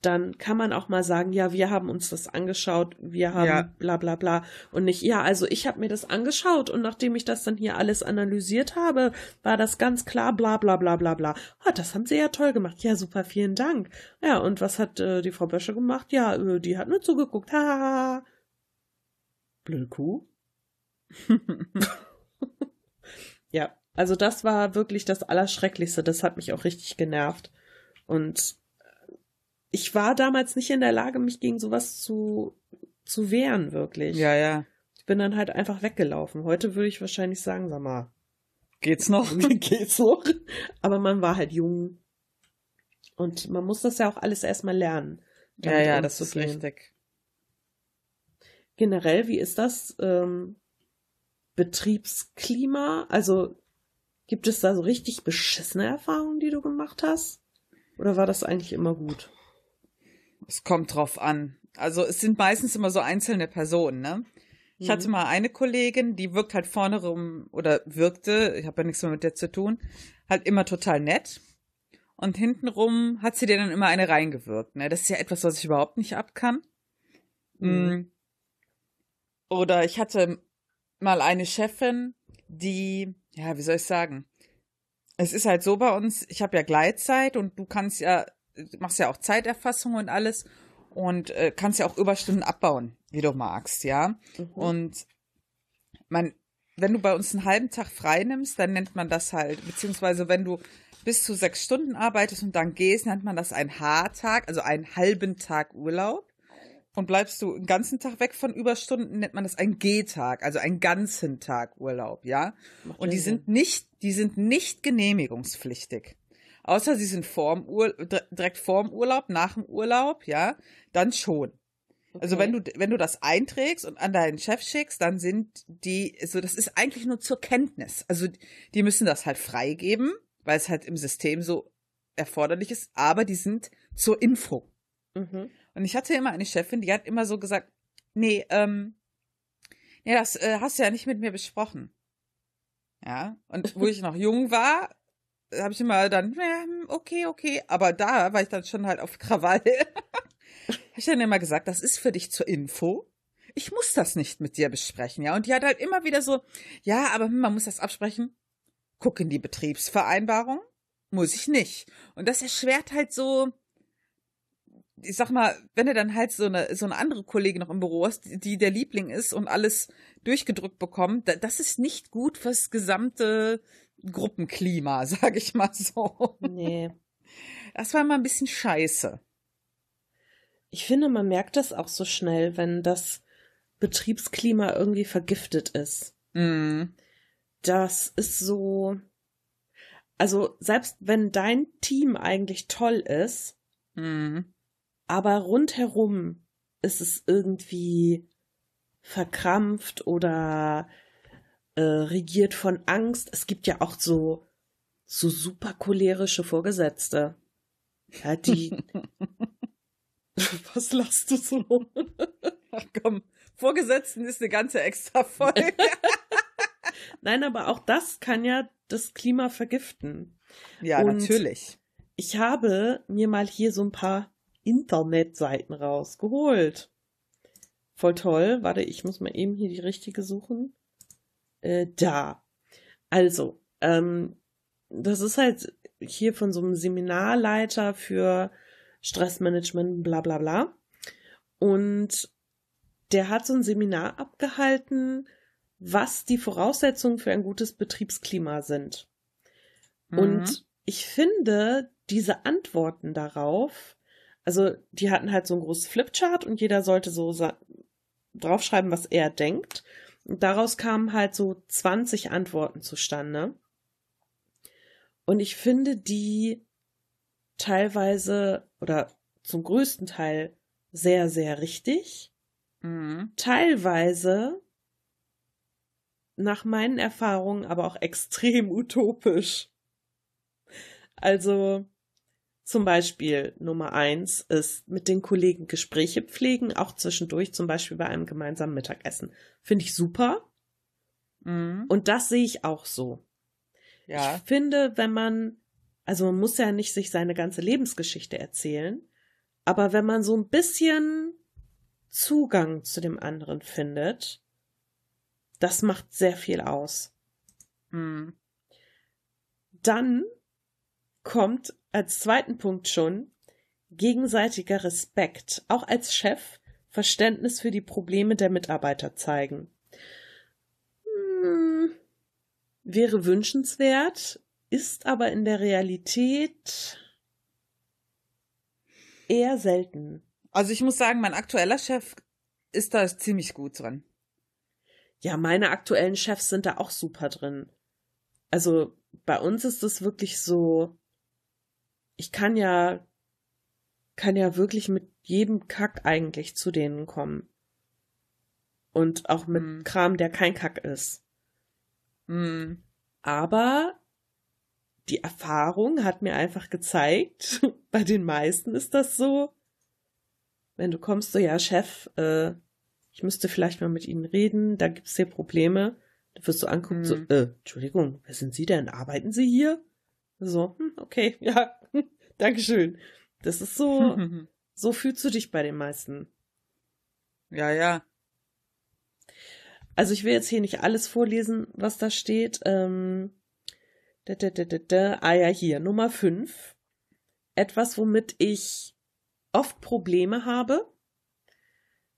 dann kann man auch mal sagen, ja, wir haben uns das angeschaut, wir haben ja. bla bla bla und nicht, ja, also ich habe mir das angeschaut und nachdem ich das dann hier alles analysiert habe, war das ganz klar, bla bla bla bla bla. Oh, das haben sie ja toll gemacht. Ja, super, vielen Dank. Ja, und was hat äh, die Frau Bösche gemacht? Ja, äh, die hat nur zugeguckt. Ha, Blöde Kuh. Ja, also das war wirklich das Allerschrecklichste. Das hat mich auch richtig genervt. Und ich war damals nicht in der Lage, mich gegen sowas zu, zu wehren, wirklich. Ja, ja. Ich bin dann halt einfach weggelaufen. Heute würde ich wahrscheinlich sagen, sag mal. Geht's noch? Geht's noch? Aber man war halt jung. Und man muss das ja auch alles erstmal lernen. Ja, ja, das ist richtig. Generell, wie ist das? Ähm, Betriebsklima? Also gibt es da so richtig beschissene Erfahrungen, die du gemacht hast? Oder war das eigentlich immer gut? Es kommt drauf an. Also es sind meistens immer so einzelne Personen, ne? Ich hatte Mhm. mal eine Kollegin, die wirkt halt vorne rum oder wirkte, ich habe ja nichts mehr mit der zu tun, halt immer total nett. Und hintenrum hat sie dir dann immer eine reingewirkt. Ne? Das ist ja etwas, was ich überhaupt nicht ab kann. Mhm. Mm. Oder ich hatte mal eine Chefin, die, ja, wie soll ich sagen? Es ist halt so bei uns, ich habe ja Gleitzeit und du kannst ja, du machst ja auch Zeiterfassung und alles und äh, kannst ja auch Überstunden abbauen, wie du magst, ja. Mhm. Und man, wenn du bei uns einen halben Tag frei nimmst, dann nennt man das halt, beziehungsweise wenn du bis zu sechs Stunden arbeitest und dann gehst, nennt man das ein H-Tag, also einen halben Tag Urlaub. Und bleibst du einen ganzen Tag weg von Überstunden, nennt man das ein G-Tag, also einen ganzen Tag Urlaub, ja. Macht Und die sind nicht, die sind nicht genehmigungspflichtig. Außer sie sind vorm Ur, dir- direkt vorm Urlaub, nach dem Urlaub, ja, dann schon. Sinn. Also Okay. wenn du, wenn du das einträgst und an deinen Chef schickst, dann sind die, so das ist eigentlich nur zur Kenntnis. Also die müssen das halt freigeben, weil es halt im System so erforderlich ist, aber die sind zur Info. Mhm. Und ich hatte immer eine Chefin, die hat immer so gesagt, nee, ähm, nee, das äh, hast du ja nicht mit mir besprochen. Ja, und wo ich noch jung war, habe ich immer dann, hm, okay, okay, aber da war ich dann schon halt auf Krawall. habe ich dann immer gesagt, das ist für dich zur Info. Ich muss das nicht mit dir besprechen, ja. Und die hat halt immer wieder so, ja, aber hm, man muss das absprechen. Guck in die Betriebsvereinbarung. Muss ich nicht. Und das erschwert halt so, ich sag mal, wenn du dann halt so eine, so eine andere Kollegin noch im Büro hast, die, der Liebling ist und alles durchgedrückt bekommt, da, das ist nicht gut fürs gesamte Gruppenklima, sag ich mal so. Nee. Das war mal ein bisschen scheiße. Ich finde, man merkt das auch so schnell, wenn das Betriebsklima irgendwie vergiftet ist. Mm. Das ist so. Also, selbst wenn dein Team eigentlich toll ist, Mm. Aber rundherum ist es irgendwie verkrampft oder äh, regiert von Angst. Es gibt ja auch so, so super cholerische Vorgesetzte. Ja, die. Was lachst du so? Ach komm, Vorgesetzten ist eine ganze extra Folge. Nein, aber auch das kann ja das Klima vergiften. ja, Und- natürlich. Ich habe mir mal hier so ein paar Internetseiten rausgeholt. Voll toll. Warte, ich muss mal eben hier die richtige suchen. Äh, da. Also, ähm, das ist halt hier von so einem Seminarleiter für Stressmanagement, bla bla bla. Und der hat so ein Seminar abgehalten, was die Voraussetzungen für ein gutes Betriebsklima sind. Mhm. Und ich finde, diese Antworten darauf, also die hatten halt so ein großes Flipchart und jeder sollte so draufschreiben, was er denkt. Und daraus kamen halt so 20 Antworten zustande. Und ich finde die teilweise oder zum größten Teil sehr, sehr richtig. Mhm. Teilweise nach meinen Erfahrungen aber auch extrem utopisch. Also zum Beispiel Nummer eins ist mit den Kollegen Gespräche pflegen, auch zwischendurch, zum Beispiel bei einem gemeinsamen Mittagessen. Finde ich super. Mhm. Und das sehe ich auch so. Ja. Ich finde, wenn man, also man muss ja nicht sich seine ganze Lebensgeschichte erzählen, aber wenn man so ein bisschen Zugang zu dem anderen findet, das macht sehr viel aus. Mhm. Dann kommt als zweiten Punkt schon gegenseitiger Respekt, auch als Chef Verständnis für die Probleme der Mitarbeiter zeigen. Hm, wäre wünschenswert, ist aber in der Realität eher selten. Also ich muss sagen, mein aktueller Chef ist da ziemlich gut dran. Ja, meine aktuellen Chefs sind da auch super drin. Also bei uns ist es wirklich so, ich kann ja, kann ja wirklich mit jedem Kack eigentlich zu denen kommen. Und auch mit Mhm. Kram, der kein Kack ist. Mhm. Aber die Erfahrung hat mir einfach gezeigt, bei den meisten ist das so, wenn du kommst, so, ja, Chef, äh, ich müsste vielleicht mal mit Ihnen reden, da gibt es hier Probleme. Da wirst du angucken, hm. so, äh, Entschuldigung, wer sind Sie denn? Arbeiten Sie hier? So, hm, okay, ja, Dankeschön. Das ist so, so fühlst du dich bei den meisten. Ja, ja. Also ich will jetzt hier nicht alles vorlesen, was da steht. Ähm, da, da, da, da, da. Ah ja, hier, Nummer 5. Etwas, womit ich oft Probleme habe.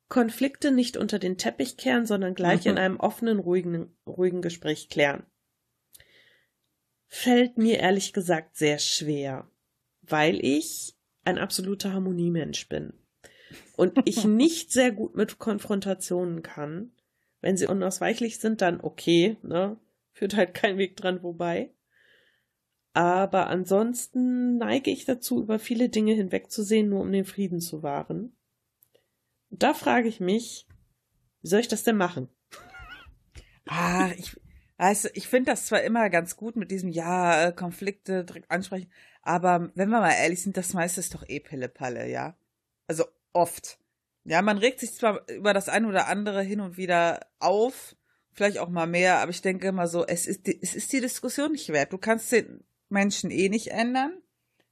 Konflikte nicht unter den Teppich kehren, sondern gleich mhm. in einem offenen, ruhigen, ruhigen Gespräch klären. Fällt mir ehrlich gesagt sehr schwer, weil ich ein absoluter Harmoniemensch bin und ich nicht sehr gut mit Konfrontationen kann. Wenn sie unausweichlich sind, dann okay, ne? Führt halt kein Weg dran vorbei. Aber ansonsten neige ich dazu, über viele Dinge hinwegzusehen, nur um den Frieden zu wahren. Und da frage ich mich, wie soll ich das denn machen? Ah, ich, also ich finde das zwar immer ganz gut mit diesem, ja, äh, Konflikte direkt ansprechen, aber wenn wir mal ehrlich sind, das meiste ist doch eh Pille-Palle, ja? Also oft. Ja, man regt sich zwar über das eine oder andere hin und wieder auf, vielleicht auch mal mehr, aber ich denke immer so, es ist, die, es ist die Diskussion nicht wert. Du kannst den Menschen eh nicht ändern,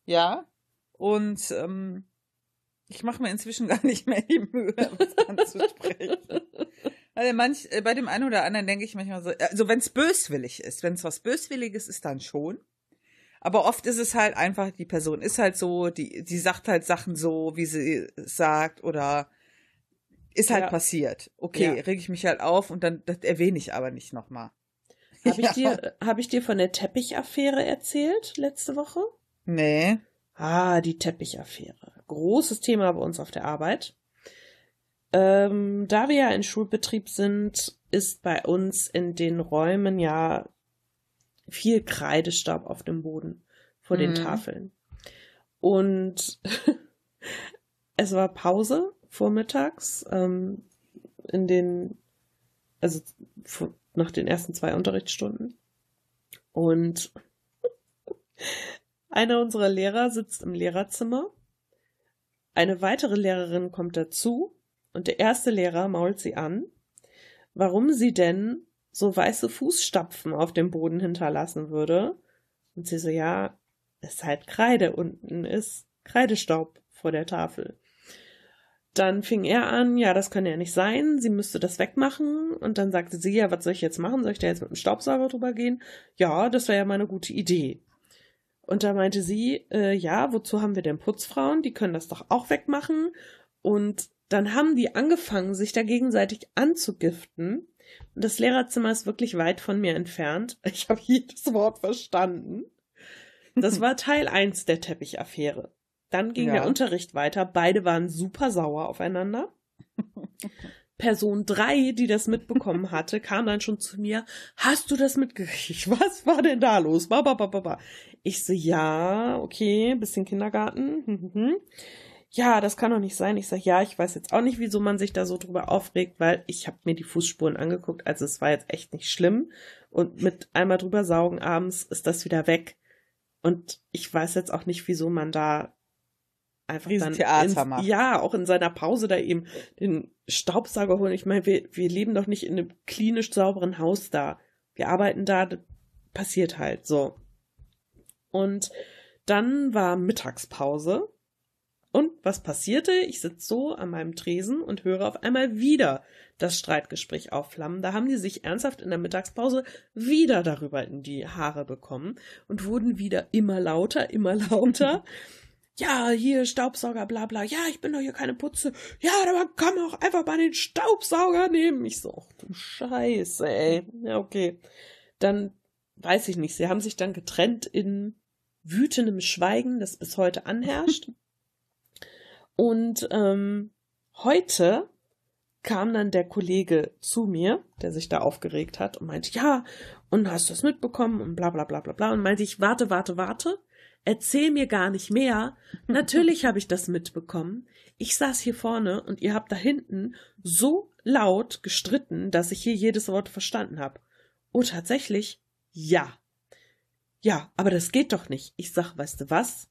ja, und ähm, ich mache mir inzwischen gar nicht mehr die Mühe, was anzusprechen. Also manch, äh, bei dem einen oder anderen denke ich manchmal so, also wenn es böswillig ist, wenn es was Böswilliges ist, dann schon. Aber oft ist es halt einfach, die Person ist halt so, die, die sagt halt Sachen so, wie sie sagt, oder ist halt ja. passiert. Okay, ja. reg ich mich halt auf und dann das erwähne ich aber nicht nochmal. Habe ich, ja. dir, hab ich dir von der Teppichaffäre erzählt letzte Woche? Nee. Ah, die Teppichaffäre. Großes Thema bei uns auf der Arbeit. Ähm, da wir ja in Schulbetrieb sind, ist bei uns in den Räumen ja viel Kreidestaub auf dem Boden vor den mhm. Tafeln. Und es war Pause vormittags ähm, in den, also nach den ersten zwei Unterrichtsstunden. Und einer unserer Lehrer sitzt im Lehrerzimmer. Eine weitere Lehrerin kommt dazu und der erste Lehrer mault sie an, warum sie denn so weiße Fußstapfen auf dem Boden hinterlassen würde. Und sie so, ja, es ist halt Kreide, unten ist Kreidestaub vor der Tafel. Dann fing er an, ja, das kann ja nicht sein, sie müsste das wegmachen. Und dann sagte sie, ja, was soll ich jetzt machen? Soll ich da jetzt mit dem Staubsauger drüber gehen? Ja, das wäre ja mal eine gute Idee. Und da meinte sie, äh, ja, wozu haben wir denn Putzfrauen? Die können das doch auch wegmachen. Und dann haben die angefangen, sich da gegenseitig anzugiften. Und das Lehrerzimmer ist wirklich weit von mir entfernt. Ich habe jedes Wort verstanden. Das war Teil 1 der Teppichaffäre. Dann ging ja. der Unterricht weiter. Beide waren super sauer aufeinander. Person 3, die das mitbekommen hatte, kam dann schon zu mir. Hast du das mitgekriegt? Was war denn da los? Ich so, ja, okay, bisschen Kindergarten. Ja, das kann doch nicht sein. Ich sage, ja, ich weiß jetzt auch nicht, wieso man sich da so drüber aufregt, weil ich habe mir die Fußspuren angeguckt, also es war jetzt echt nicht schlimm. Und mit einmal drüber saugen abends ist das wieder weg. Und ich weiß jetzt auch nicht, wieso man da einfach dann Theater macht. ja auch in seiner Pause da eben den Staubsauger holen. Ich meine, wir, wir leben doch nicht in einem klinisch sauberen Haus da. Wir arbeiten da, passiert halt so. Und dann war Mittagspause und was passierte? Ich sitze so an meinem Tresen und höre auf einmal wieder das Streitgespräch aufflammen. Da haben die sich ernsthaft in der Mittagspause wieder darüber in die Haare bekommen und wurden wieder immer lauter, immer lauter. ja, hier Staubsauger, bla bla. Ja, ich bin doch hier keine Putze. Ja, aber kann man auch einfach mal den Staubsauger nehmen. Ich so, ach du Scheiße, ey. Ja, okay. Dann weiß ich nicht. Sie haben sich dann getrennt in wütendem Schweigen, das bis heute anherrscht. Und ähm, heute kam dann der Kollege zu mir, der sich da aufgeregt hat und meinte, ja, und hast du das mitbekommen und bla bla bla bla bla. Und meinte ich, warte, warte, warte, erzähl mir gar nicht mehr. Natürlich habe ich das mitbekommen. Ich saß hier vorne und ihr habt da hinten so laut gestritten, dass ich hier jedes Wort verstanden habe. Oh, tatsächlich? Ja. Ja, aber das geht doch nicht. Ich sag, weißt du was?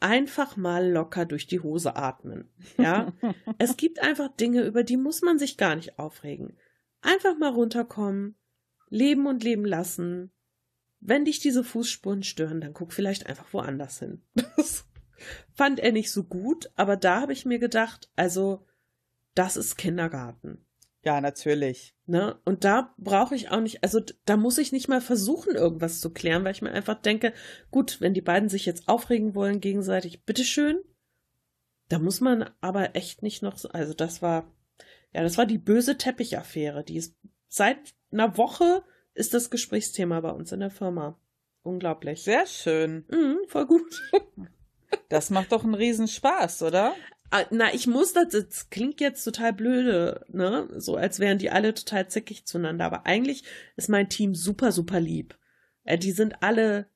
Einfach mal locker durch die Hose atmen. Ja, es gibt einfach Dinge, über die muss man sich gar nicht aufregen. Einfach mal runterkommen, leben und leben lassen. Wenn dich diese Fußspuren stören, dann guck vielleicht einfach woanders hin. Das fand er nicht so gut, aber da habe ich mir gedacht, also das ist Kindergarten. Ja, natürlich. Ne? Und da brauche ich auch nicht, also da muss ich nicht mal versuchen, irgendwas zu klären, weil ich mir einfach denke, gut, wenn die beiden sich jetzt aufregen wollen gegenseitig, bitteschön. Da muss man aber echt nicht noch, also das war, ja, das war die böse Teppichaffäre. Die ist seit einer Woche ist das Gesprächsthema bei uns in der Firma. Unglaublich. Sehr schön. Mhm, voll gut. Das macht doch einen Riesenspaß, oder? Ah, na, ich muss das, das klingt jetzt total blöde, ne? So als wären die alle total zickig zueinander. Aber eigentlich ist mein Team super, super lieb. Äh, die sind alle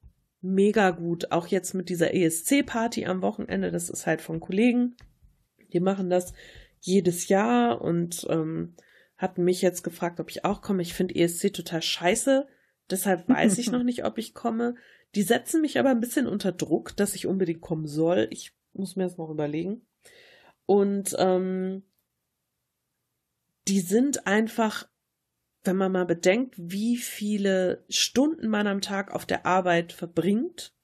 mega gut. Auch jetzt mit dieser ESC-Party am Wochenende, das ist halt von Kollegen. Die machen das jedes Jahr und ähm, hatten mich jetzt gefragt, ob ich auch komme. Ich finde ESC total scheiße. Deshalb weiß ich noch nicht, ob ich komme. Die setzen mich aber ein bisschen unter Druck, dass ich unbedingt kommen soll. Ich muss mir das noch überlegen. Und ähm, die sind einfach, wenn man mal bedenkt, wie viele Stunden man am Tag auf der Arbeit verbringt,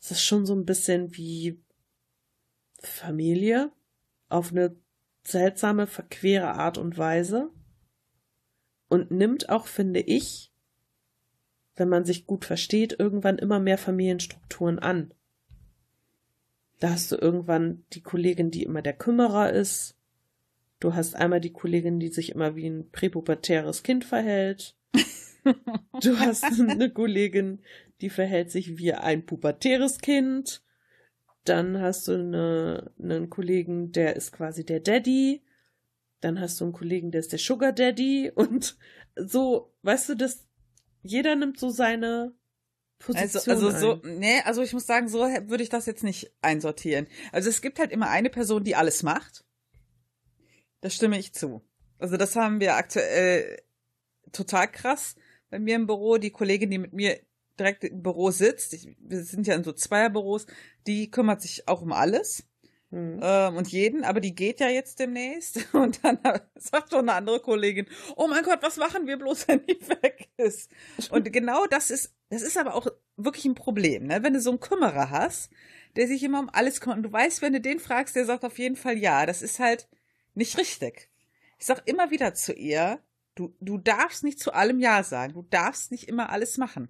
ist das schon so ein bisschen wie Familie auf eine seltsame, verquere Art und Weise. Und nimmt auch, finde ich, wenn man sich gut versteht, irgendwann immer mehr Familienstrukturen an. Da hast du irgendwann die Kollegin, die immer der Kümmerer ist. Du hast einmal die Kollegin, die sich immer wie ein präpubertäres Kind verhält. Du hast eine Kollegin, die verhält sich wie ein pubertäres Kind. Dann hast du eine, einen Kollegen, der ist quasi der Daddy. Dann hast du einen Kollegen, der ist der Sugar Daddy. Und so, weißt du, dass jeder nimmt so seine Position also, also ein. so, nee, also ich muss sagen, so würde ich das jetzt nicht einsortieren. Also es gibt halt immer eine Person, die alles macht. Das stimme ich zu. Also das haben wir aktuell total krass bei mir im Büro. Die Kollegin, die mit mir direkt im Büro sitzt, ich, wir sind ja in so Zweierbüros, die kümmert sich auch um alles. Hm. Ähm, und jeden, aber die geht ja jetzt demnächst. Und dann sagt schon eine andere Kollegin, oh mein Gott, was machen wir bloß, wenn die weg ist? Und genau das ist, das ist aber auch wirklich ein Problem, ne? Wenn du so einen Kümmerer hast, der sich immer um alles kümmert. Und du weißt, wenn du den fragst, der sagt auf jeden Fall ja. Das ist halt nicht richtig. Ich sag immer wieder zu ihr, du, du darfst nicht zu allem Ja sagen. Du darfst nicht immer alles machen.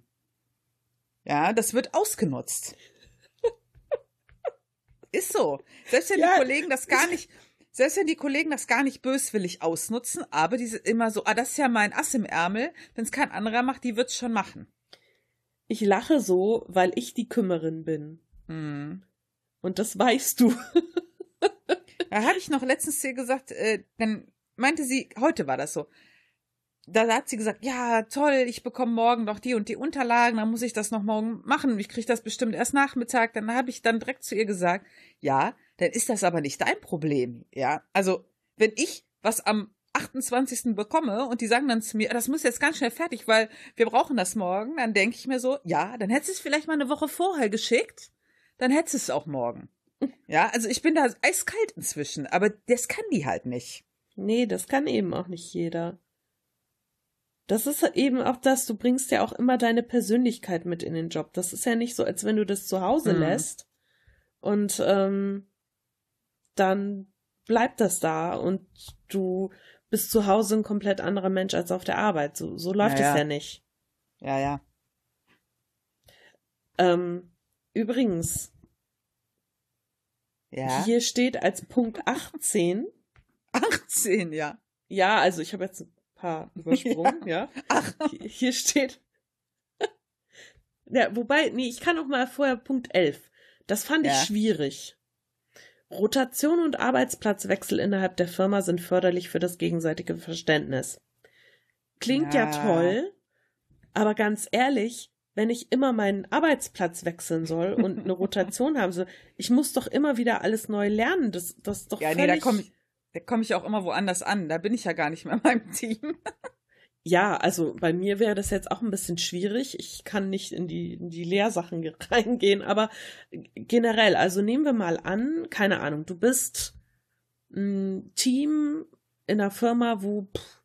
Ja, das wird ausgenutzt. Ist so. Selbst wenn Ja. die Kollegen das gar nicht, selbst wenn die Kollegen das gar nicht böswillig ausnutzen, aber diese immer so, ah, das ist ja mein Ass im Ärmel, wenn es kein anderer macht, die wird's schon machen. Ich lache so, weil ich die Kümmerin bin. Hm. Und das weißt du. Da habe ich noch letztens ihr gesagt, äh, dann meinte sie, heute war das so. Da hat sie gesagt, ja, toll, ich bekomme morgen noch die und die Unterlagen, dann muss ich das noch morgen machen. Ich kriege das bestimmt erst Nachmittag. Dann habe ich dann direkt zu ihr gesagt, ja, dann ist das aber nicht dein Problem. Ja, also wenn ich was am 28. bekomme und die sagen dann zu mir, das muss jetzt ganz schnell fertig, weil wir brauchen das morgen, dann denke ich mir so, ja, dann hättest du es vielleicht mal eine Woche vorher geschickt, dann hättest du es auch morgen. Ja, also ich bin da eiskalt inzwischen, aber das kann die halt nicht. Nee, das kann eben auch nicht jeder. Das ist eben auch das, du bringst ja auch immer deine Persönlichkeit mit in den Job. Das ist ja nicht so, als wenn du das zu Hause Mhm. lässt und ähm, dann bleibt das da und du bist zu Hause ein komplett anderer Mensch als auf der Arbeit. So, so läuft Ja, es ja. ja nicht. Ja, ja. Ähm, übrigens, Ja. hier steht als Punkt 18, 18, ja. ja, also ich habe jetzt ein paar übersprungen, ja. Ach, Hier- steht. Ja, wobei, nee, ich kann auch mal vorher Punkt 11. Das fand ich Ja. schwierig. Rotation und Arbeitsplatzwechsel innerhalb der Firma sind förderlich für das gegenseitige Verständnis. Klingt ja, Ja. toll, aber ganz ehrlich, wenn ich immer meinen Arbeitsplatz wechseln soll und eine Rotation haben soll, ich muss doch immer wieder alles neu lernen. Das, das ist doch ja, völlig... nee, da komme ich, da komme ich auch immer woanders an. Da bin ich ja gar nicht mehr in meinem Team. Ja, also bei mir wäre das jetzt auch ein bisschen schwierig. Ich kann nicht in die, in die Lehrsachen reingehen, aber generell, also nehmen wir mal an, keine Ahnung, du bist ein Team in einer Firma, wo, pff,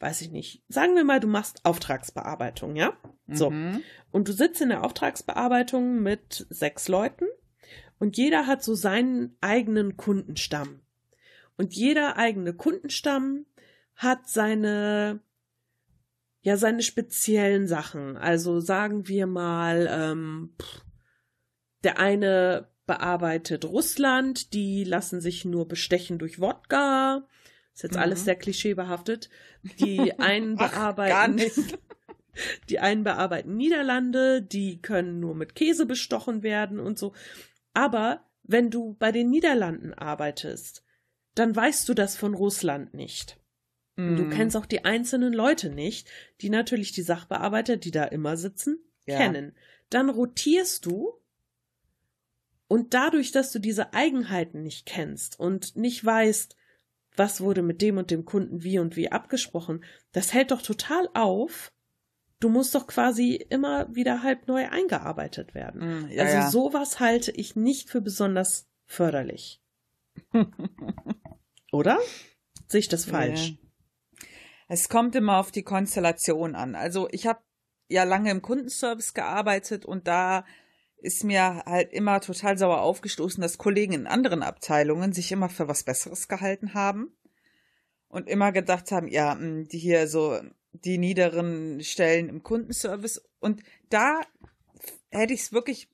weiß ich nicht, sagen wir mal, du machst Auftragsbearbeitung, ja? So. Mhm. Und du sitzt in der Auftragsbearbeitung mit sechs Leuten und jeder hat so seinen eigenen Kundenstamm. Und jeder eigene Kundenstamm hat seine, ja, seine speziellen Sachen. Also sagen wir mal, ähm, der eine bearbeitet Russland, die lassen sich nur bestechen durch Wodka. Ist jetzt Mhm. alles sehr klischeebehaftet. Die einen Ach, bearbeiten. nicht. Die einen bearbeiten Niederlande, die können nur mit Käse bestochen werden und so. Aber wenn du bei den Niederlanden arbeitest, dann weißt du das von Russland nicht. Und Du Mhm. kennst auch die einzelnen Leute nicht, die natürlich die Sachbearbeiter, die da immer sitzen, Ja. kennen. Dann rotierst du und dadurch, dass du diese Eigenheiten nicht kennst und nicht weißt, was wurde mit dem und dem Kunden wie und wie abgesprochen, das hält doch total auf. Du musst doch quasi immer wieder halb neu eingearbeitet werden. Mhm, ja, also ja. sowas halte ich nicht für besonders förderlich. Oder? Sehe ich das falsch? Es kommt immer auf die Konstellation an. Also ich habe ja lange im Kundenservice gearbeitet und da ist mir halt immer total sauer aufgestoßen, dass Kollegen in anderen Abteilungen sich immer für was Besseres gehalten haben und immer gedacht haben, ja, mh, die hier so die niederen Stellen im Kundenservice und da hätte ich es wirklich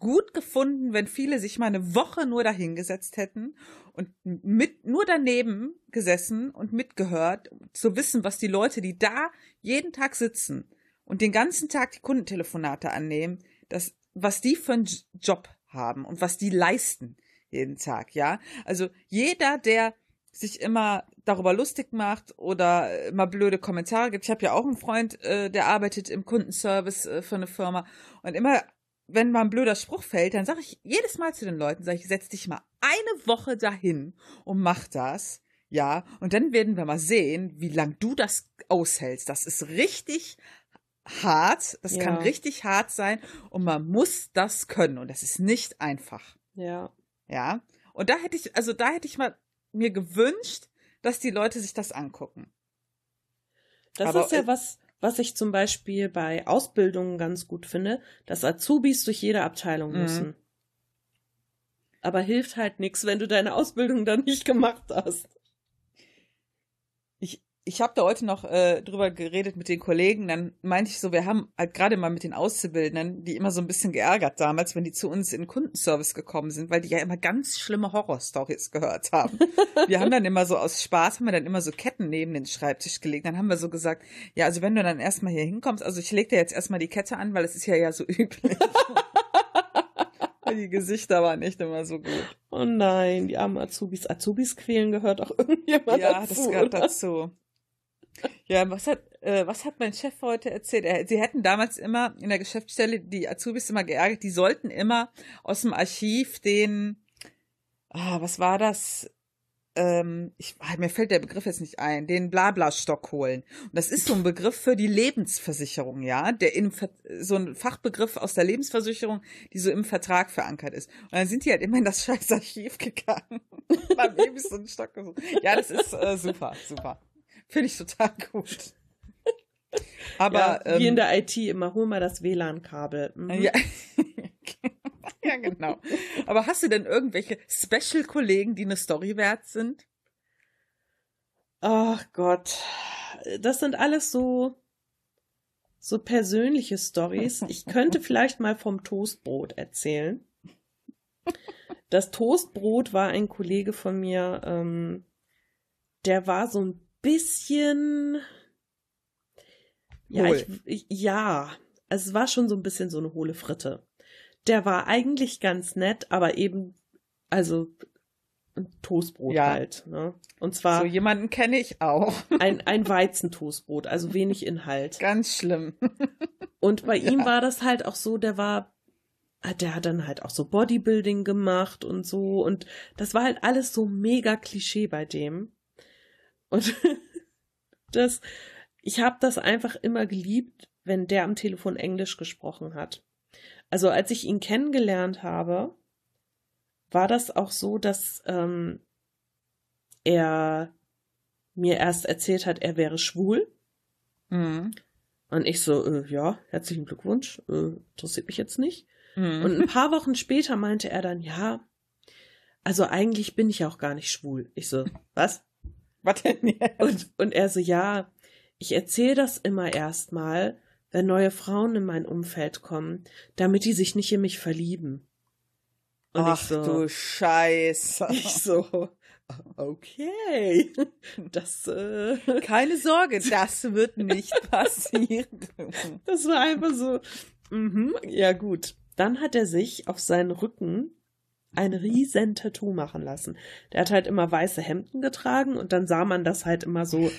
gut gefunden, wenn viele sich mal eine Woche nur dahingesetzt hätten und mit nur daneben gesessen und mitgehört, zu wissen, was die Leute, die da jeden Tag sitzen und den ganzen Tag die Kundentelefonate annehmen, das, was die für einen Job haben und was die leisten jeden Tag, ja. Also jeder, der sich immer darüber lustig macht oder immer blöde Kommentare gibt. Ich habe ja auch einen Freund, äh, der arbeitet im Kundenservice äh, für eine Firma und immer wenn mal ein blöder Spruch fällt, dann sage ich jedes Mal zu den Leuten, sage ich, setz dich mal eine Woche dahin und mach das. Ja, und dann werden wir mal sehen, wie lang du das aushältst. Das ist richtig hart. Das Ja. kann richtig hart sein und man muss das können und das ist nicht einfach. Ja. Ja. Und da hätte ich, also da hätte ich mal mir gewünscht, dass die Leute sich das angucken. Das Aber, ist ja äh, was, was ich zum Beispiel bei Ausbildungen ganz gut finde, dass Azubis durch jede Abteilung Mhm. müssen. Aber hilft halt nichts, wenn du deine Ausbildung dann nicht gemacht hast. Ich, habe da heute noch äh, drüber geredet mit den Kollegen, dann meinte ich so, wir haben halt gerade mal mit den Auszubildenden, die immer so ein bisschen geärgert damals, wenn die zu uns in den Kundenservice gekommen sind, weil die ja immer ganz schlimme Horrorstories gehört haben. wir haben dann immer so aus Spaß, haben wir dann immer so Ketten neben den Schreibtisch gelegt. Dann haben wir so gesagt, ja, also wenn du dann erstmal hier hinkommst, also ich leg dir jetzt erstmal die Kette an, weil es ist ja ja so üblich. die Gesichter waren nicht immer so gut. Oh nein, die armen Azubis. Azubis quälen gehört auch irgendjemand ja, dazu. das gehört oder? dazu. Ja, was hat, äh, was hat mein Chef heute erzählt? Er, sie hätten damals immer in der Geschäftsstelle die Azubis immer geärgert, die sollten immer aus dem Archiv den, ah, was war das? Ähm, ich, ah, mir fällt der Begriff jetzt nicht ein, den Blabla-Stock holen. Und das ist so ein Begriff für die Lebensversicherung, ja, der in so ein Fachbegriff aus der Lebensversicherung, die so im Vertrag verankert ist. Und dann sind die halt immer in das scheiß Archiv gegangen und haben ewig so einen Stock gesucht. Ja, das ist äh, super, super. Finde ich total gut. Aber ja, wie ähm, in der IT immer, hol mal das WLAN-Kabel. Mhm. ja. ja, genau. Aber hast du denn irgendwelche Special-Kollegen, die eine Story wert sind? Ach Gott, das sind alles so so persönliche Stories. Ich könnte vielleicht mal vom Toastbrot erzählen. Das Toastbrot war ein Kollege von mir, ähm, der war so ein bisschen, ja, Hohl. ich, ja, also es war schon so ein bisschen so eine hohle Fritte. Der war eigentlich ganz nett, aber eben, also ein Toastbrot Ja. halt. Ne? Und zwar So jemanden kenne ich auch. ein, ein Weizentoastbrot, also wenig Inhalt. Ganz schlimm. Und bei ihm Ja. war das halt auch so, der war, der hat dann halt auch so Bodybuilding gemacht und so. Und das war halt alles so mega Klischee bei dem. Und das, ich habe das einfach immer geliebt, wenn der am Telefon Englisch gesprochen hat. Also als ich ihn kennengelernt habe, war das auch so, dass ähm, er mir erst erzählt hat, er wäre schwul. Mhm. Und ich so, äh, ja, herzlichen Glückwunsch, äh, interessiert mich jetzt nicht. Mhm. Und ein paar Wochen später meinte er dann, ja, also eigentlich bin ich auch gar nicht schwul. Ich so, was? Was denn jetzt? Und, und er so, ja, ich erzähle das immer erstmal, wenn neue Frauen in mein Umfeld kommen, damit die sich nicht in mich verlieben. Und Ach ich so, du Scheiße. ich so, okay, das, äh, Keine Sorge, das wird nicht passieren. das war einfach so, mhm, ja gut. Dann hat er sich auf seinen Rücken ein riesen Tattoo machen lassen. Der hat halt immer weiße Hemden getragen und dann sah man das halt immer so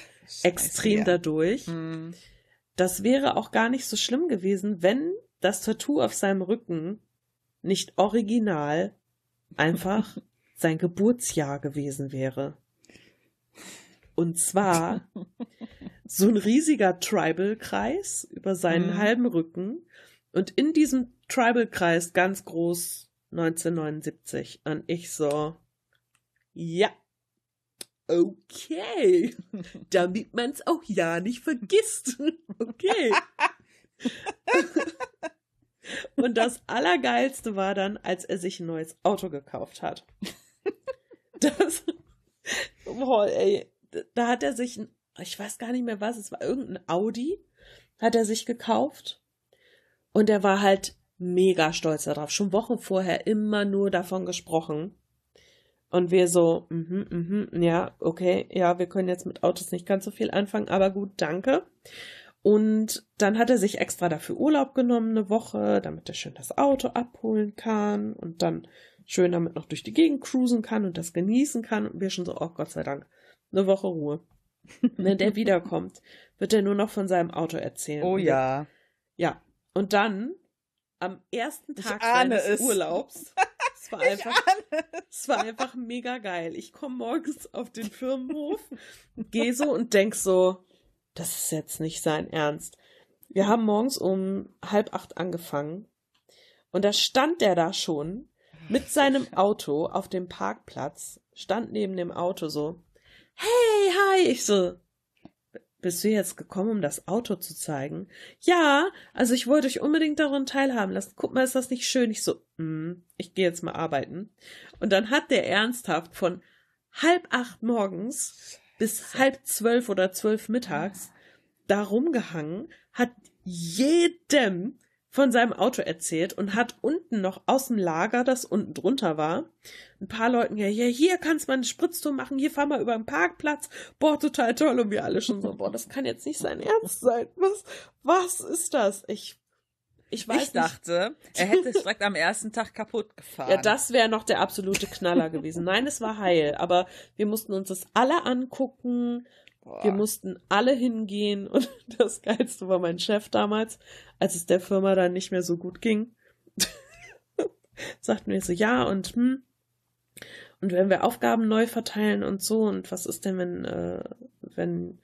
extrem ja. dadurch. Mhm. Das wäre auch gar nicht so schlimm gewesen, wenn das Tattoo auf seinem Rücken nicht original einfach sein Geburtsjahr gewesen wäre. Und zwar so ein riesiger Tribal-Kreis über seinen Mhm. halben Rücken und in diesem Tribal-Kreis ganz groß 1979. Und ich so, ja, okay, damit man es auch ja nicht vergisst. Okay. Und das Allergeilste war dann, als er sich ein neues Auto gekauft hat. Das, boah, ey, da hat er sich, ein, ich weiß gar nicht mehr was, es war irgendein Audi, hat er sich gekauft. Und er war halt mega stolz darauf. Schon Wochen vorher immer nur davon gesprochen. Und wir so, mhm, mhm, ja, okay, ja, wir können jetzt mit Autos nicht ganz so viel anfangen, aber gut, danke. Und dann hat er sich extra dafür Urlaub genommen, eine Woche, damit er schön das Auto abholen kann und dann schön damit noch durch die Gegend cruisen kann und das genießen kann. Und wir schon so, oh Gott sei Dank, eine Woche Ruhe. Wenn der wiederkommt, wird er nur noch von seinem Auto erzählen. Oh ja. ja, und dann am ersten Tag seines es. Urlaubs. Es war einfach, es war einfach mega geil. Ich komme morgens auf den Firmenhof, gehe so und denk so, das ist jetzt nicht sein Ernst. Wir haben morgens um halb acht angefangen und da stand der da schon mit seinem Auto auf dem Parkplatz, stand neben dem Auto so, hey, hi, ich so, bist du jetzt gekommen, um das Auto zu zeigen? Ja, also ich wollte euch unbedingt daran teilhaben lassen. Guck mal, ist das nicht schön? Ich so, mm, ich gehe jetzt mal arbeiten. Und dann hat der ernsthaft von halb acht morgens bis halb zwölf oder zwölf mittags da rumgehangen, hat jedem von seinem Auto erzählt und hat unten noch aus dem Lager, das unten drunter war, ein paar Leuten, ja, ja, hier kannst du mal eine Spritztour machen, hier fahr mal über den Parkplatz, boah, total toll, und wir alle schon so, boah, das kann jetzt nicht sein Ernst sein, was, was ist das? Ich, ich weiß Ich nicht. dachte, er hätte es direkt am ersten Tag kaputt gefahren. Ja, das wäre noch der absolute Knaller gewesen. Nein, es war heil, aber wir mussten uns das alle angucken. Boah. Wir mussten alle hingehen und das Geilste war mein Chef damals, als es der Firma dann nicht mehr so gut ging. sagten wir so, ja und hm. Und wenn wir Aufgaben neu verteilen und so, und was ist denn, wenn, äh, wenn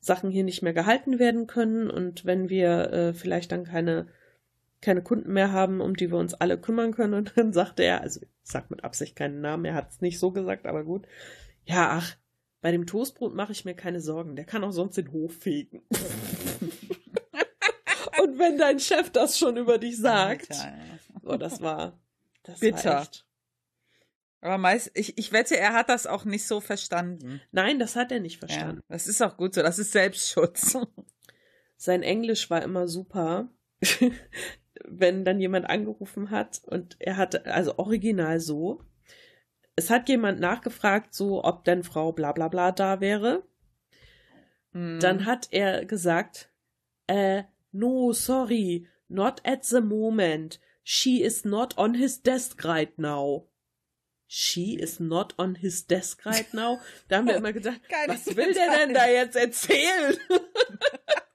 Sachen hier nicht mehr gehalten werden können und wenn wir äh, vielleicht dann keine, keine Kunden mehr haben, um die wir uns alle kümmern können. Und dann sagte er, also ich sag mit Absicht keinen Namen, er hat es nicht so gesagt, aber gut. Ja, ach, bei dem Toastbrot mache ich mir keine Sorgen, der kann auch sonst den Hof fegen. und wenn dein Chef das schon über dich sagt, oh, das war, das Bitter. war echt. Aber meist, ich, ich wette, er hat das auch nicht so verstanden. Nein, das hat er nicht Ja, verstanden. das ist auch gut so, das ist Selbstschutz. Sein Englisch war immer super. Wenn dann jemand angerufen hat und er hatte, also original so. Es hat jemand nachgefragt, so, ob denn Frau bla bla bla da wäre. Mhm. Dann hat er gesagt, äh, no, sorry, not at the moment. She is not on his desk right now. She is not on his desk right now. Da haben wir immer gedacht, was will der denn da jetzt erzählen?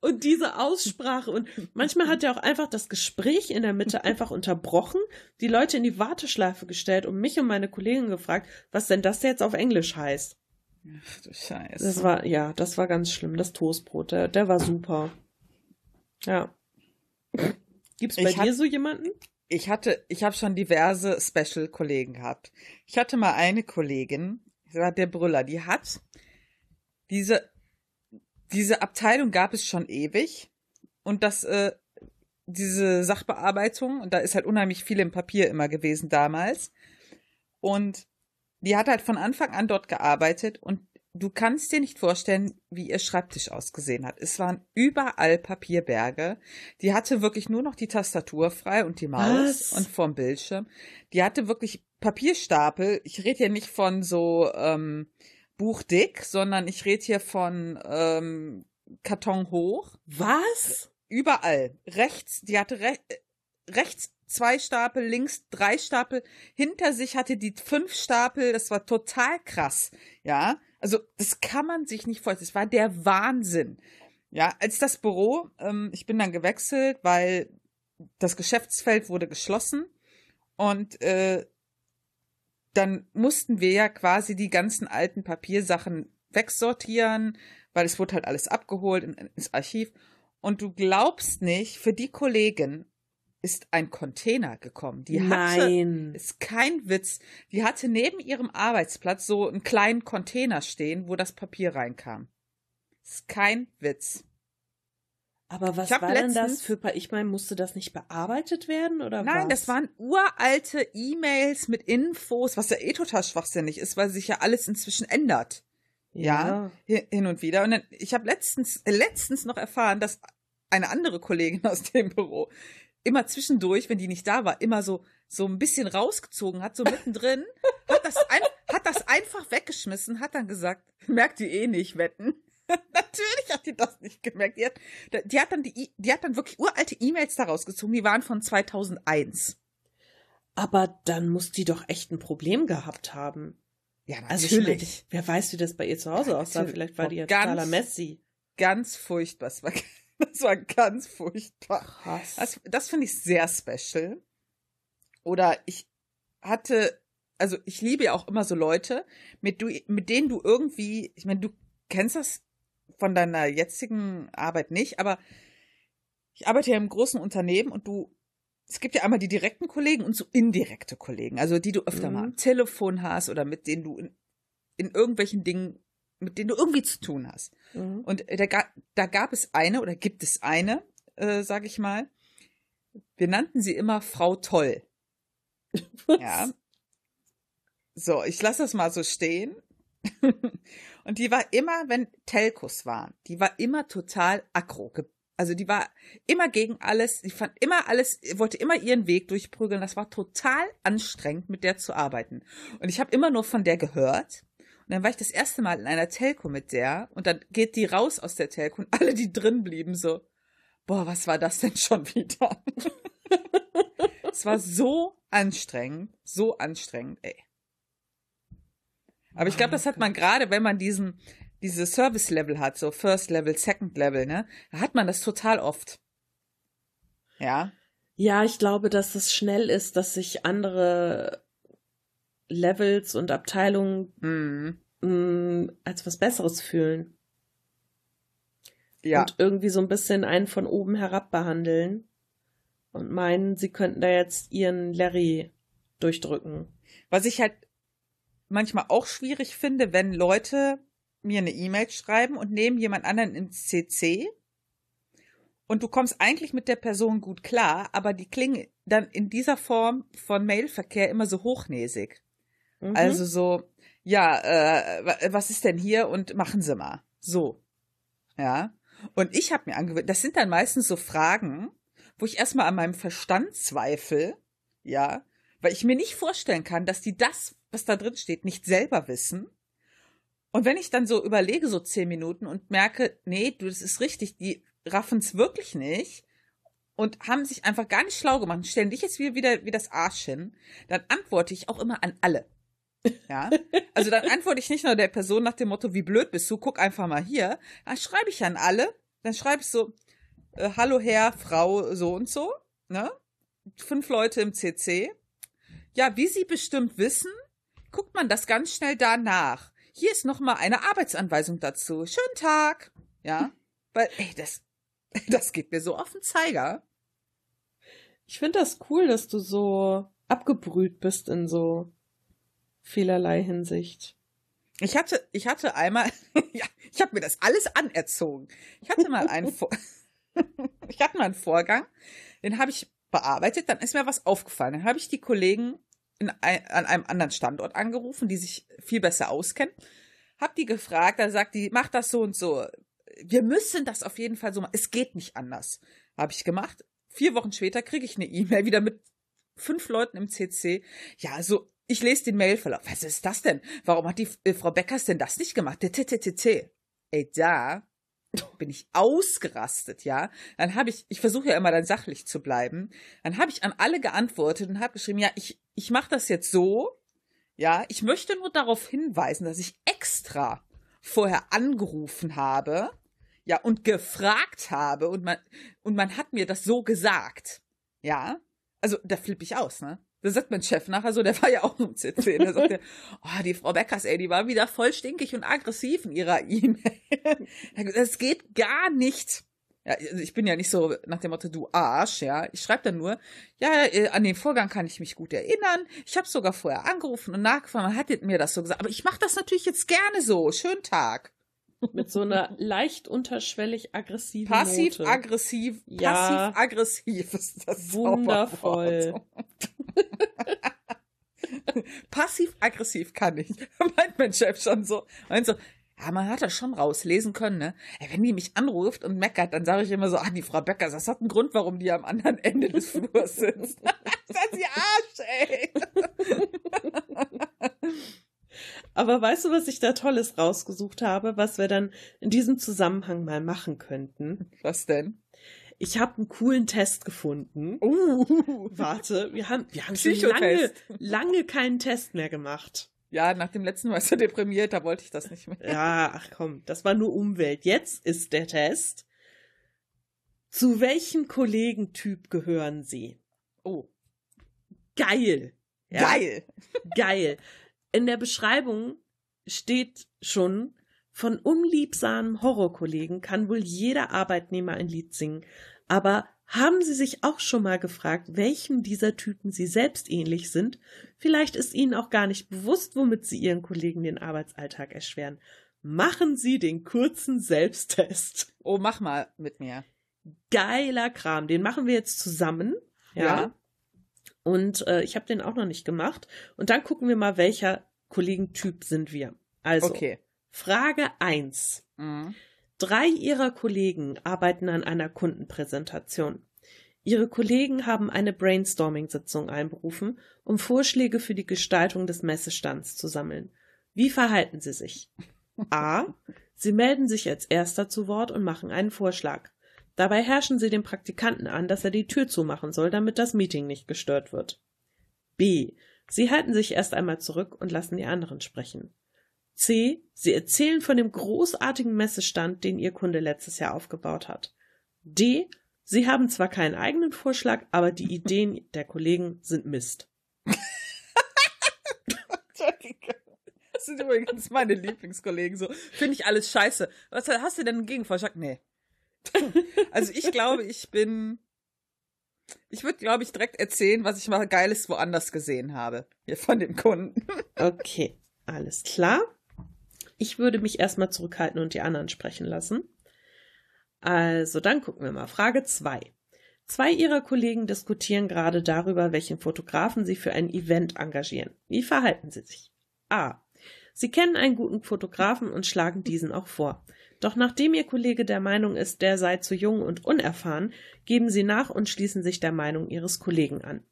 und diese Aussprache und manchmal hat er auch einfach das Gespräch in der Mitte einfach unterbrochen, die Leute in die Warteschleife gestellt und mich und meine Kollegen gefragt, was denn das jetzt auf Englisch heißt. Ach du Scheiße. Das war, ja, das war ganz schlimm. Das Toastbrot, der, der war super. Ja. Gibt's bei Ich dir hab- so jemanden? Ich hatte, ich habe schon diverse Special-Kollegen gehabt. Ich hatte mal eine Kollegin, das war der Brüller, die hat diese, diese Abteilung gab es schon ewig und das, äh, diese Sachbearbeitung, und da ist halt unheimlich viel im Papier immer gewesen damals. Und die hat halt von Anfang an dort gearbeitet und du kannst dir nicht vorstellen, wie ihr Schreibtisch ausgesehen hat. Es waren überall Papierberge. Die hatte wirklich nur noch die Tastatur frei und die Maus Was? und vorm Bildschirm. Die hatte wirklich Papierstapel. Ich rede hier nicht von so ähm, Buchdick, sondern ich rede hier von ähm, Karton hoch. Was? Überall. Rechts, die hatte re äh, rechts zwei Stapel, links drei Stapel. Hinter sich hatte die fünf Stapel. Das war total krass. Ja, also das kann man sich nicht vorstellen. Das war der Wahnsinn. Ja, als das Büro, ähm, ich bin dann gewechselt, weil das Geschäftsfeld wurde geschlossen und äh, dann mussten wir ja quasi die ganzen alten Papiersachen wegsortieren, weil es wurde halt alles abgeholt in, ins Archiv. Und du glaubst nicht, für die Kollegin ist ein Container gekommen. Die hatte, Nein. ist kein Witz, die hatte neben ihrem Arbeitsplatz so einen kleinen Container stehen, wo das Papier reinkam. Ist kein Witz. Aber was war denn das letztens- für, ich meine, musste das nicht bearbeitet werden oder Nein, was? das waren uralte E-Mails mit Infos, was ja eh total schwachsinnig ist, weil sich ja alles inzwischen ändert. Ja, hi- hin und wieder. Und dann, ich habe letztens, äh, letztens noch erfahren, dass eine andere Kollegin aus dem Büro immer zwischendurch, wenn die nicht da war, immer so so ein bisschen rausgezogen hat, so mittendrin, hat das, ein, hat das einfach weggeschmissen, hat dann gesagt, merkt die eh nicht, wetten. Natürlich hat die das nicht gemerkt. Die hat, die hat dann die, die hat dann wirklich uralte E-Mails da rausgezogen, die waren von 2001. Aber dann muss die doch echt ein Problem gehabt haben. Ja, Also ich meine, wer weiß, wie das bei ihr zu Hause Ja, aussah. natürlich. Vielleicht war die ja Ganz- totaler Messi. ganz furchtbar. Das war, das war ganz furchtbar. Krass. Das, das finde ich sehr special. Oder ich hatte, also ich liebe ja auch immer so Leute, mit, du, mit denen du irgendwie, ich meine, du kennst das von deiner jetzigen Arbeit nicht, aber ich arbeite ja im großen Unternehmen und du, es gibt ja einmal die direkten Kollegen und so indirekte Kollegen, also die du öfter Mhm. mal am Telefon hast oder mit denen du in, in irgendwelchen Dingen, mit denen du irgendwie zu tun hast. Mhm. Und da, ga- da gab es eine oder gibt es eine, äh, sage ich mal. Wir nannten sie immer Frau Toll. Ja. So, ich lasse das mal so stehen. Und die war immer, wenn Telcos waren, die war immer total aggro. Also die war immer gegen alles, die fand immer alles, wollte immer ihren Weg durchprügeln. Das war total anstrengend, mit der zu arbeiten. Und ich habe immer nur von der gehört. Und dann war ich das erste Mal in einer Telco mit der und dann geht die raus aus der Telco und alle, die drin blieben, so, boah, was war das denn schon wieder? es war so anstrengend, so anstrengend, ey. Aber ich glaube, das hat man gerade, wenn man diesen, diese Service-Level hat, so First Level, Second Level, ne, da hat man das total oft. Ja. Ja, ich glaube, dass es schnell ist, dass sich andere Levels und Abteilungen Mhm. mh, als was Besseres fühlen. Ja. Und irgendwie so ein bisschen einen von oben herab behandeln. Und meinen, sie könnten da jetzt ihren Larry durchdrücken. Was ich halt manchmal auch schwierig finde, wenn Leute mir eine E-Mail schreiben und nehmen jemand anderen ins CC und du kommst eigentlich mit der Person gut klar, aber die klingen dann in dieser Form von Mailverkehr immer so hochnäsig. Mhm. Also so, ja, äh, wa- was ist denn hier und machen Sie mal. So. Ja. Und ich habe mir angewöhnt, das sind dann meistens so Fragen, wo ich erstmal an meinem Verstand zweifle, ja, weil ich mir nicht vorstellen kann, dass die das, was da drin steht, nicht selber wissen. Und wenn ich dann so überlege, so zehn Minuten und merke, nee, du, das ist richtig, die raffen es wirklich nicht und haben sich einfach gar nicht schlau gemacht stellen dich jetzt wieder, wieder wie das Arsch hin, dann antworte ich auch immer an alle. Ja, also dann antworte ich nicht nur der Person nach dem Motto, wie blöd bist du, guck einfach mal hier. Dann schreibe ich an alle, dann schreibe ich so, äh, hallo Herr, Frau, so und so, ne? Fünf Leute im CC. Ja, wie Sie bestimmt wissen, guckt man das ganz schnell danach. hier ist noch mal eine Arbeitsanweisung dazu. Schönen Tag. Ja, weil, ey, das, das geht mir so auf den Zeiger. Ich finde das cool, dass du so abgebrüht bist in so vielerlei Hinsicht. Ich hatte, ich hatte einmal, ja, ich habe mir das alles anerzogen. Ich hatte mal einen, ich hatte mal einen Vorgang, den habe ich bearbeitet, dann ist mir was aufgefallen. Dann habe ich die Kollegen in ein, an einem anderen Standort angerufen, die sich viel besser auskennen. Hab die gefragt, da sagt die, mach das so und so. Wir müssen das auf jeden Fall so machen. Es geht nicht anders. Habe ich gemacht. Vier Wochen später kriege ich eine E-Mail wieder mit fünf Leuten im CC. Ja, also ich lese den Mailverlauf. Was ist das denn? Warum hat die äh, Frau Beckers denn das nicht gemacht? TTTT. Ey, da bin ich ausgerastet, ja. Dann habe ich, ich versuche ja immer dann sachlich zu bleiben. Dann habe ich an alle geantwortet und habe geschrieben, ja, ich, ich mache das jetzt so, ja. Ich möchte nur darauf hinweisen, dass ich extra vorher angerufen habe, ja, und gefragt habe und man, und man hat mir das so gesagt, ja. Also, da flippe ich aus, ne? Da sagt mein Chef nachher so, der war ja auch im CC. Der sagte, oh, die Frau Beckers, ey, die war wieder voll stinkig und aggressiv in ihrer E-Mail. Das geht gar nicht. Ja, also ich bin ja nicht so nach dem Motto, du Arsch, ja. Ich schreibe dann nur, ja, äh, an den Vorgang kann ich mich gut erinnern. Ich habe sogar vorher angerufen und nachgefragt, man hat mir das so gesagt. Aber ich mache das natürlich jetzt gerne so. Schönen Tag. Mit so einer leicht unterschwellig aggressiven Passiv-aggressiv, ja, passiv-aggressiv ist das Wundervoll. Passiv-aggressiv kann ich. Meint mein Chef schon so. Meint so, ja, man hat das schon rauslesen können, ne? Wenn die mich anruft und meckert, dann sage ich immer so, ah, die Frau Becker, das hat einen Grund, warum die am anderen Ende des Flurs sitzt. das ist die Arsch, ey. Aber weißt du, was ich da Tolles rausgesucht habe, was wir dann in diesem Zusammenhang mal machen könnten? Was denn? Ich habe einen coolen Test gefunden. Uh, Warte, wir haben, wir haben schon lange, lange keinen Test mehr gemacht. Ja, nach dem letzten Mal ist er deprimiert, da wollte ich das nicht mehr. Ja, ach komm, das war nur Umwelt. Jetzt ist der Test. Zu welchem Kollegentyp gehören Sie? Oh. Geil. Ja? Geil. Geil. In der Beschreibung steht schon, von unliebsamen Horrorkollegen kann wohl jeder Arbeitnehmer ein Lied singen. Aber haben Sie sich auch schon mal gefragt, welchem dieser Typen Sie selbst ähnlich sind? Vielleicht ist Ihnen auch gar nicht bewusst, womit Sie Ihren Kollegen den Arbeitsalltag erschweren. Machen Sie den kurzen Selbsttest. Oh, mach mal mit mir. Geiler Kram. Den machen wir jetzt zusammen. Ja. ja. Und äh, ich habe den auch noch nicht gemacht. Und dann gucken wir mal, welcher Kollegentyp sind wir. Also, okay. Frage 1. Mhm. Drei ihrer Kollegen arbeiten an einer Kundenpräsentation. Ihre Kollegen haben eine Brainstorming-Sitzung einberufen, um Vorschläge für die Gestaltung des Messestands zu sammeln. Wie verhalten sie sich? A. Sie melden sich als erster zu Wort und machen einen Vorschlag. Dabei herrschen sie den Praktikanten an, dass er die Tür zumachen soll, damit das Meeting nicht gestört wird. B. Sie halten sich erst einmal zurück und lassen die anderen sprechen. C. Sie erzählen von dem großartigen Messestand, den Ihr Kunde letztes Jahr aufgebaut hat. D. Sie haben zwar keinen eigenen Vorschlag, aber die Ideen der Kollegen sind Mist. Das sind übrigens meine Lieblingskollegen so. Finde ich alles scheiße. Was hast du denn einen Gegenvorschlag? Nee. Also ich glaube, ich bin. Ich würde, glaube ich, direkt erzählen, was ich mal Geiles woanders gesehen habe. Hier von dem Kunden. Okay, alles klar. Ich würde mich erstmal zurückhalten und die anderen sprechen lassen. Also, dann gucken wir mal. Frage 2. Zwei ihrer Kollegen diskutieren gerade darüber, welchen Fotografen sie für ein Event engagieren. Wie verhalten sie sich? A. Sie kennen einen guten Fotografen und schlagen diesen auch vor. Doch nachdem ihr Kollege der Meinung ist, der sei zu jung und unerfahren, geben sie nach und schließen sich der Meinung ihres Kollegen an.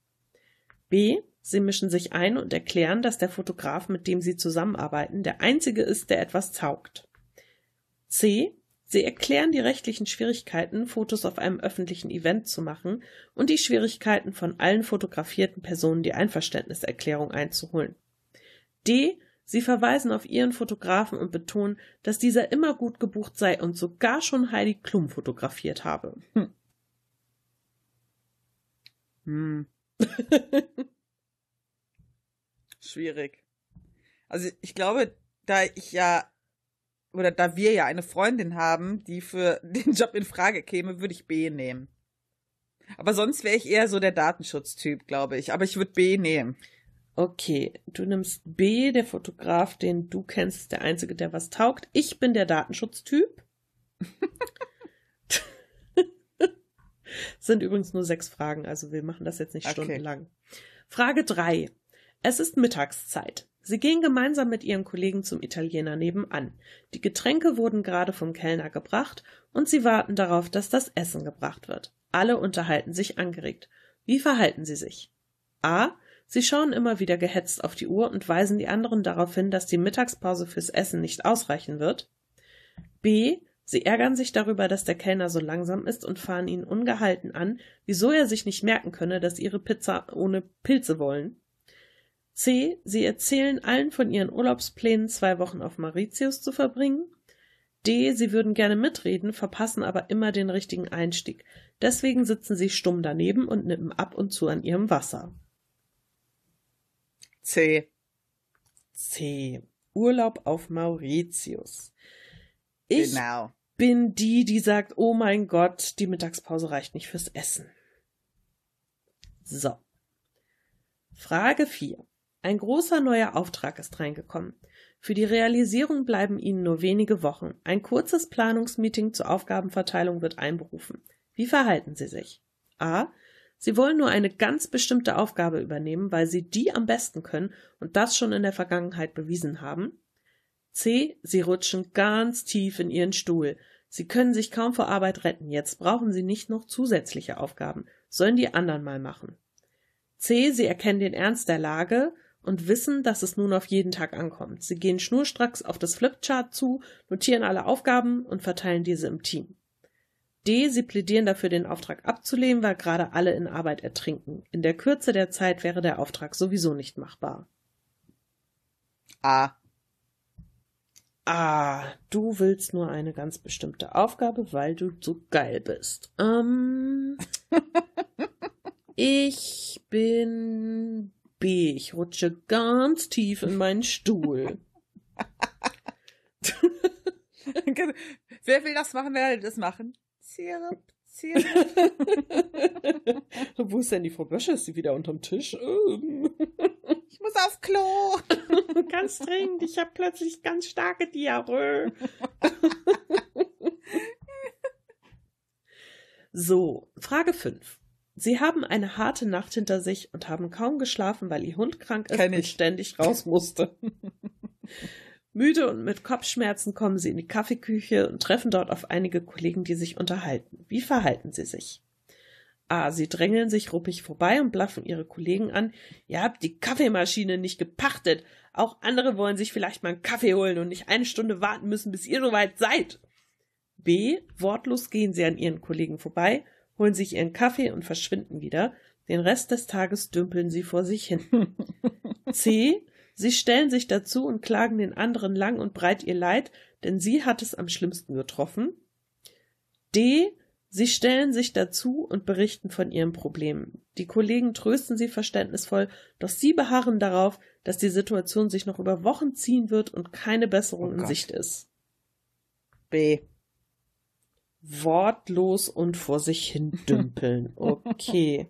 B. Sie mischen sich ein und erklären, dass der Fotograf, mit dem sie zusammenarbeiten, der einzige ist, der etwas taugt. C. Sie erklären die rechtlichen Schwierigkeiten, Fotos auf einem öffentlichen Event zu machen und die Schwierigkeiten von allen fotografierten Personen die Einverständniserklärung einzuholen. D. Sie verweisen auf ihren Fotografen und betonen, dass dieser immer gut gebucht sei und sogar schon Heidi Klum fotografiert habe. Hm. Hm. Schwierig. Also ich glaube, da ich ja oder da wir ja eine Freundin haben, die für den Job in Frage käme, würde ich B nehmen. Aber sonst wäre ich eher so der Datenschutztyp, glaube ich. Aber ich würde B nehmen. Okay, du nimmst B, der Fotograf, den du kennst, ist der einzige, der was taugt. Ich bin der Datenschutztyp. Sind übrigens nur sechs Fragen, also wir machen das jetzt nicht okay. stundenlang. Frage drei. Es ist Mittagszeit. Sie gehen gemeinsam mit ihren Kollegen zum Italiener nebenan. Die Getränke wurden gerade vom Kellner gebracht und sie warten darauf, dass das Essen gebracht wird. Alle unterhalten sich angeregt. Wie verhalten sie sich? A. Sie schauen immer wieder gehetzt auf die Uhr und weisen die anderen darauf hin, dass die Mittagspause fürs Essen nicht ausreichen wird. B. Sie ärgern sich darüber, dass der Kellner so langsam ist und fahren ihn ungehalten an, wieso er sich nicht merken könne, dass ihre Pizza ohne Pilze wollen. C. Sie erzählen allen von ihren Urlaubsplänen, zwei Wochen auf Mauritius zu verbringen. D. Sie würden gerne mitreden, verpassen aber immer den richtigen Einstieg. Deswegen sitzen sie stumm daneben und nippen ab und zu an ihrem Wasser. C. C. Urlaub auf Mauritius. Ich genau. bin die, die sagt, oh mein Gott, die Mittagspause reicht nicht fürs Essen. So. Frage 4. Ein großer neuer Auftrag ist reingekommen. Für die Realisierung bleiben Ihnen nur wenige Wochen. Ein kurzes Planungsmeeting zur Aufgabenverteilung wird einberufen. Wie verhalten Sie sich? A. Sie wollen nur eine ganz bestimmte Aufgabe übernehmen, weil Sie die am besten können und das schon in der Vergangenheit bewiesen haben. C. Sie rutschen ganz tief in Ihren Stuhl. Sie können sich kaum vor Arbeit retten. Jetzt brauchen Sie nicht noch zusätzliche Aufgaben. Sollen die anderen mal machen. C. Sie erkennen den Ernst der Lage und wissen, dass es nun auf jeden Tag ankommt. Sie gehen schnurstracks auf das Flipchart zu, notieren alle Aufgaben und verteilen diese im Team. D. Sie plädieren dafür, den Auftrag abzulehnen, weil gerade alle in Arbeit ertrinken. In der Kürze der Zeit wäre der Auftrag sowieso nicht machbar. A. A. Du willst nur eine ganz bestimmte Aufgabe, weil du so geil bist. Ähm, ich bin B. Ich rutsche ganz tief in meinen Stuhl. Wer will das machen? Wer will das machen? Sirup, Sirup. Wo ist denn die Frau Bösche? Ist sie wieder unterm Tisch? ich muss auf Klo. ganz dringend. Ich habe plötzlich ganz starke Diarrhoe. so, Frage 5. Sie haben eine harte Nacht hinter sich und haben kaum geschlafen, weil ihr Hund krank ist und ständig raus musste. Müde und mit Kopfschmerzen kommen sie in die Kaffeeküche und treffen dort auf einige Kollegen, die sich unterhalten. Wie verhalten sie sich? A. Sie drängeln sich ruppig vorbei und blaffen ihre Kollegen an. Ihr habt die Kaffeemaschine nicht gepachtet. Auch andere wollen sich vielleicht mal einen Kaffee holen und nicht eine Stunde warten müssen, bis ihr soweit seid. B. Wortlos gehen sie an ihren Kollegen vorbei, holen sich ihren Kaffee und verschwinden wieder. Den Rest des Tages dümpeln sie vor sich hin. C. Sie stellen sich dazu und klagen den anderen lang und breit ihr Leid, denn sie hat es am schlimmsten getroffen. D. Sie stellen sich dazu und berichten von ihren Problemen. Die Kollegen trösten sie verständnisvoll, doch sie beharren darauf, dass die Situation sich noch über Wochen ziehen wird und keine Besserung oh in Sicht ist. B. Wortlos und vor sich hin dümpeln. Okay.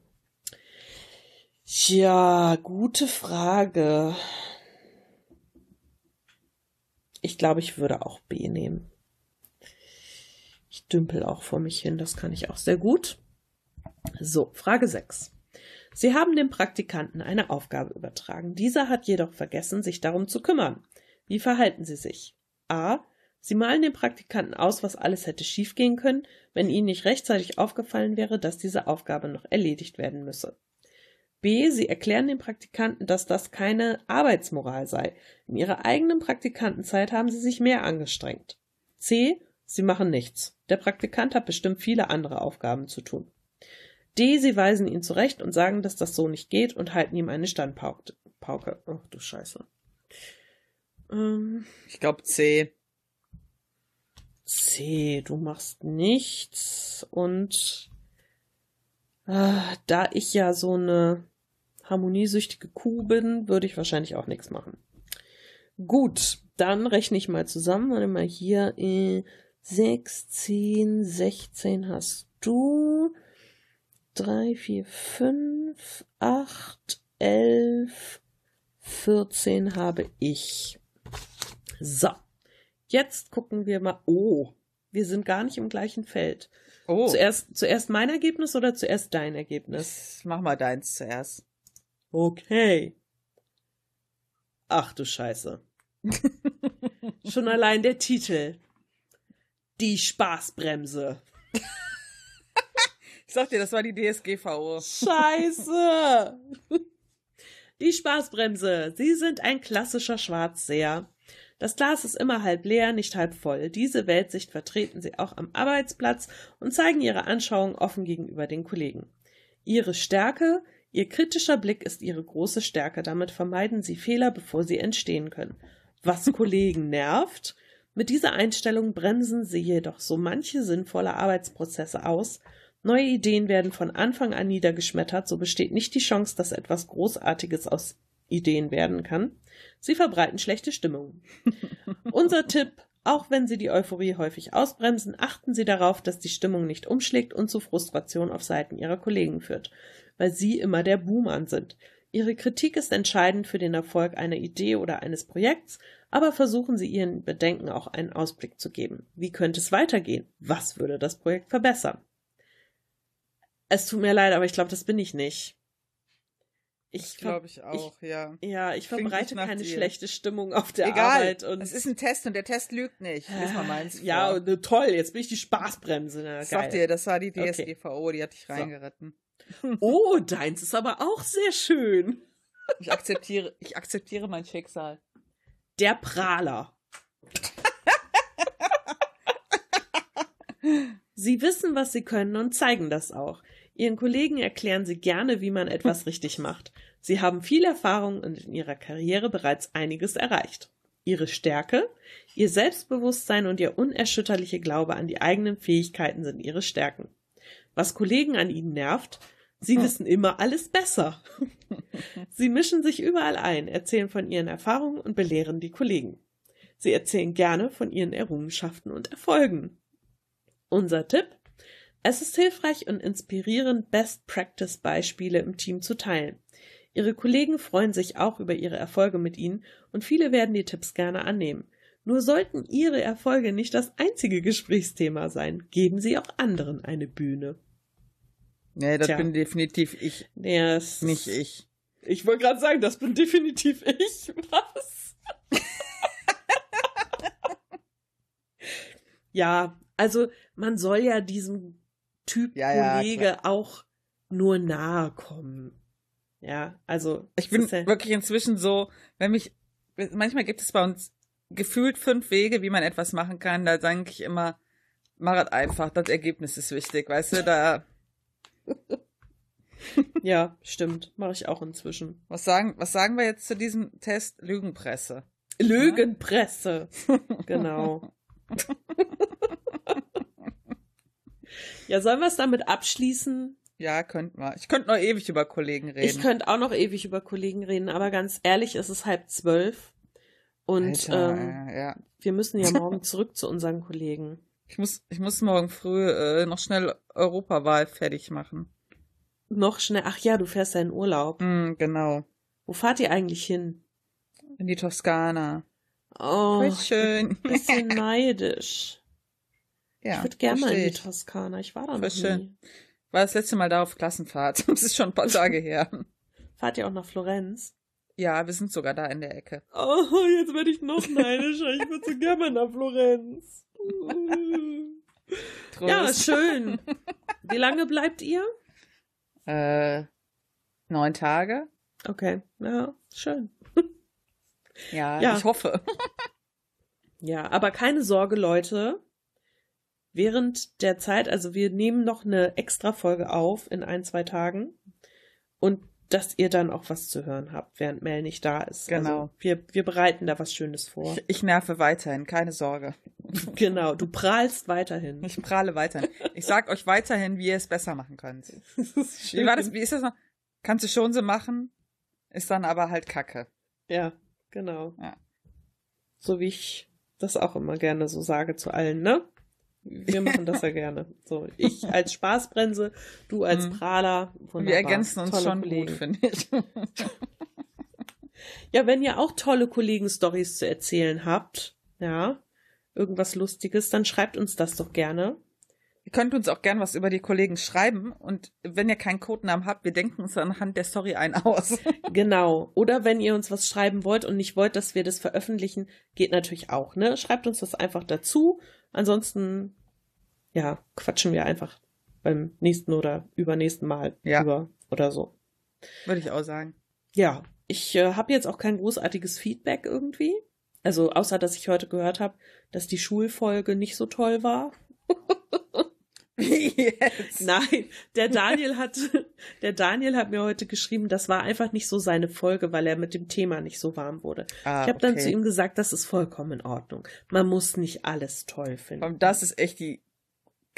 Ja, gute Frage. Ich glaube, ich würde auch B nehmen. Ich dümpel auch vor mich hin, das kann ich auch sehr gut. So, Frage 6. Sie haben dem Praktikanten eine Aufgabe übertragen. Dieser hat jedoch vergessen, sich darum zu kümmern. Wie verhalten Sie sich? A. Sie malen dem Praktikanten aus, was alles hätte schiefgehen können, wenn Ihnen nicht rechtzeitig aufgefallen wäre, dass diese Aufgabe noch erledigt werden müsse. B. Sie erklären dem Praktikanten, dass das keine Arbeitsmoral sei. In ihrer eigenen Praktikantenzeit haben sie sich mehr angestrengt. C. Sie machen nichts. Der Praktikant hat bestimmt viele andere Aufgaben zu tun. D. Sie weisen ihn zurecht und sagen, dass das so nicht geht und halten ihm eine Standpauke. Pauke. Ach du Scheiße. Ähm, ich glaube C. C. Du machst nichts und äh, da ich ja so eine harmoniesüchtige Kuh bin, würde ich wahrscheinlich auch nichts machen. Gut, dann rechne ich mal zusammen. Warte mal, hier äh, 16, 16 hast du. 3, 4, 5, 8, 11, 14 habe ich. So, jetzt gucken wir mal. Oh, wir sind gar nicht im gleichen Feld. Oh. Zuerst, zuerst mein Ergebnis oder zuerst dein Ergebnis? Mach mal deins zuerst. Okay. Ach du Scheiße. Schon allein der Titel. Die Spaßbremse. ich sag dir, das war die DSGVO. Scheiße. Die Spaßbremse. Sie sind ein klassischer Schwarzseher. Das Glas ist immer halb leer, nicht halb voll. Diese Weltsicht vertreten sie auch am Arbeitsplatz und zeigen ihre Anschauung offen gegenüber den Kollegen. Ihre Stärke, ihr kritischer Blick ist ihre große Stärke. Damit vermeiden sie Fehler, bevor sie entstehen können. Was Kollegen nervt? Mit dieser Einstellung bremsen sie jedoch so manche sinnvolle Arbeitsprozesse aus. Neue Ideen werden von Anfang an niedergeschmettert, so besteht nicht die Chance, dass etwas Großartiges aus Ideen werden kann. Sie verbreiten schlechte Stimmung. Unser Tipp, auch wenn Sie die Euphorie häufig ausbremsen, achten Sie darauf, dass die Stimmung nicht umschlägt und zu Frustration auf Seiten Ihrer Kollegen führt, weil Sie immer der Buhmann sind. Ihre Kritik ist entscheidend für den Erfolg einer Idee oder eines Projekts, aber versuchen Sie Ihren Bedenken auch einen Ausblick zu geben. Wie könnte es weitergehen? Was würde das Projekt verbessern? Es tut mir leid, aber ich glaube, das bin ich nicht. Ich glaube ich auch, ich, ja. Ja, ich verbreite keine dir. schlechte Stimmung auf der Egal, Arbeit. Und es ist ein Test und der Test lügt nicht. Lies mal meins Ja, ne, toll, jetzt bin ich die Spaßbremse. Na, Sag dir, das war die DSGVO, okay. die hat dich reingeritten. So. Oh, deins ist aber auch sehr schön. Ich akzeptiere, ich akzeptiere mein Schicksal. Der Prahler. sie wissen, was sie können und zeigen das auch. Ihren Kollegen erklären Sie gerne, wie man etwas richtig macht. Sie haben viel Erfahrung und in Ihrer Karriere bereits einiges erreicht. Ihre Stärke, Ihr Selbstbewusstsein und Ihr unerschütterliche Glaube an die eigenen Fähigkeiten sind Ihre Stärken. Was Kollegen an Ihnen nervt, Sie hm. wissen immer alles besser. Sie mischen sich überall ein, erzählen von ihren Erfahrungen und belehren die Kollegen. Sie erzählen gerne von ihren Errungenschaften und Erfolgen. Unser Tipp? Es ist hilfreich und inspirierend, Best-Practice-Beispiele im Team zu teilen. Ihre Kollegen freuen sich auch über ihre Erfolge mit Ihnen und viele werden die Tipps gerne annehmen. Nur sollten Ihre Erfolge nicht das einzige Gesprächsthema sein, geben Sie auch anderen eine Bühne. Nee, das Tja. bin definitiv ich. Ja, nicht ich. Ich wollte gerade sagen, das bin definitiv ich. Was? ja, also man soll ja diesem Typ ja, Kollege ja, auch nur nahe kommen. Ja, also. Ich bin ja wirklich inzwischen so, wenn mich, manchmal gibt es bei uns gefühlt fünf Wege, wie man etwas machen kann. Da sage ich immer, mach es einfach, das Ergebnis ist wichtig, weißt du, da. ja, stimmt. Mache ich auch inzwischen. Was sagen, was sagen wir jetzt zu diesem Test? Lügenpresse. Lügenpresse. genau. Ja, sollen wir es damit abschließen? Ja, könnten wir. Ich könnte noch ewig über Kollegen reden. Ich könnte auch noch ewig über Kollegen reden, aber ganz ehrlich, es ist halb zwölf. Und Alter, ähm, ja. wir müssen ja morgen zurück zu unseren Kollegen. Ich muss, ich muss morgen früh äh, noch schnell Europawahl fertig machen. Noch schnell? Ach ja, du fährst ja in Urlaub. Mm, genau. Wo fahrt ihr eigentlich hin? In die Toskana. Oh, Voll schön. Bisschen neidisch. Ja, ich würde gerne mal in die Toskana. Ich war da noch schön. nie. War das letzte Mal da auf Klassenfahrt. Das ist schon ein paar Tage her. Fahrt ihr auch nach Florenz? Ja, wir sind sogar da in der Ecke. Oh, jetzt werde ich noch neidischer. Ich würde so gerne mal nach Florenz. ja, schön. Wie lange bleibt ihr? Äh, neun Tage. Okay, ja, schön. Ja, ja, ich hoffe. ja, aber keine Sorge, Leute während der Zeit, also wir nehmen noch eine extra Folge auf in ein, zwei Tagen und dass ihr dann auch was zu hören habt, während Mel nicht da ist. Also genau. Also wir, wir bereiten da was Schönes vor. Ich, ich nerve weiterhin, keine Sorge. genau, du prahlst weiterhin. Ich prahle weiterhin. Ich sag euch weiterhin, wie ihr es besser machen könnt. wie war das? Wie ist das noch? Kannst du schon so machen, ist dann aber halt Kacke. Ja, genau. Ja. So wie ich das auch immer gerne so sage zu allen, ne? Wir machen das ja gerne. So, ich als Spaßbremse, du als Mhm. Prahler. Wir ergänzen uns Tolle schon Kollegen. gut, finde ich. Ja, wenn ihr auch tolle Kollegen-Stories zu erzählen habt, ja, irgendwas Lustiges, dann schreibt uns das doch gerne. Ihr könnt uns auch gern was über die Kollegen schreiben und wenn ihr keinen Codenamen habt, wir denken uns anhand der Story ein aus. Genau. Oder wenn ihr uns was schreiben wollt und nicht wollt, dass wir das veröffentlichen, geht natürlich auch, ne? Schreibt uns das einfach dazu. Ansonsten, ja, quatschen wir einfach beim nächsten oder übernächsten Mal Ja. über oder so. Würde ich auch sagen. Ja, ich äh, habe jetzt auch kein großartiges Feedback irgendwie. Also außer, dass ich heute gehört habe, dass die Schulfolge nicht so toll war. Jetzt. Nein, der Daniel hat, der Daniel hat mir heute geschrieben, das war einfach nicht so seine Folge, weil er mit dem Thema nicht so warm wurde. Ah, ich habe dann okay. zu ihm gesagt, das ist vollkommen in Ordnung. Man muss nicht alles toll finden. Und das ist echt die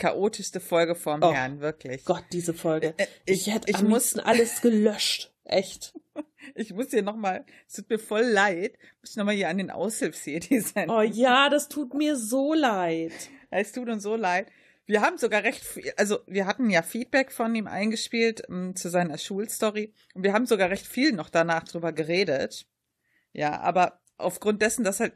chaotischste Folge vom Oh. Herrn, wirklich. Gott, diese Folge. Äh, Ich, ich- hätte ich am muss- alles gelöscht. Echt. Ich muss dir nochmal, es tut mir voll leid, muss ich nochmal hier an den Aushilfs-CD sein. Oh ja, das tut mir so leid. Es tut uns so leid. Wir haben sogar recht viel, also wir hatten ja Feedback von ihm eingespielt ähm, zu seiner Schulstory und wir haben sogar recht viel noch danach drüber geredet. Ja, aber aufgrund dessen, dass halt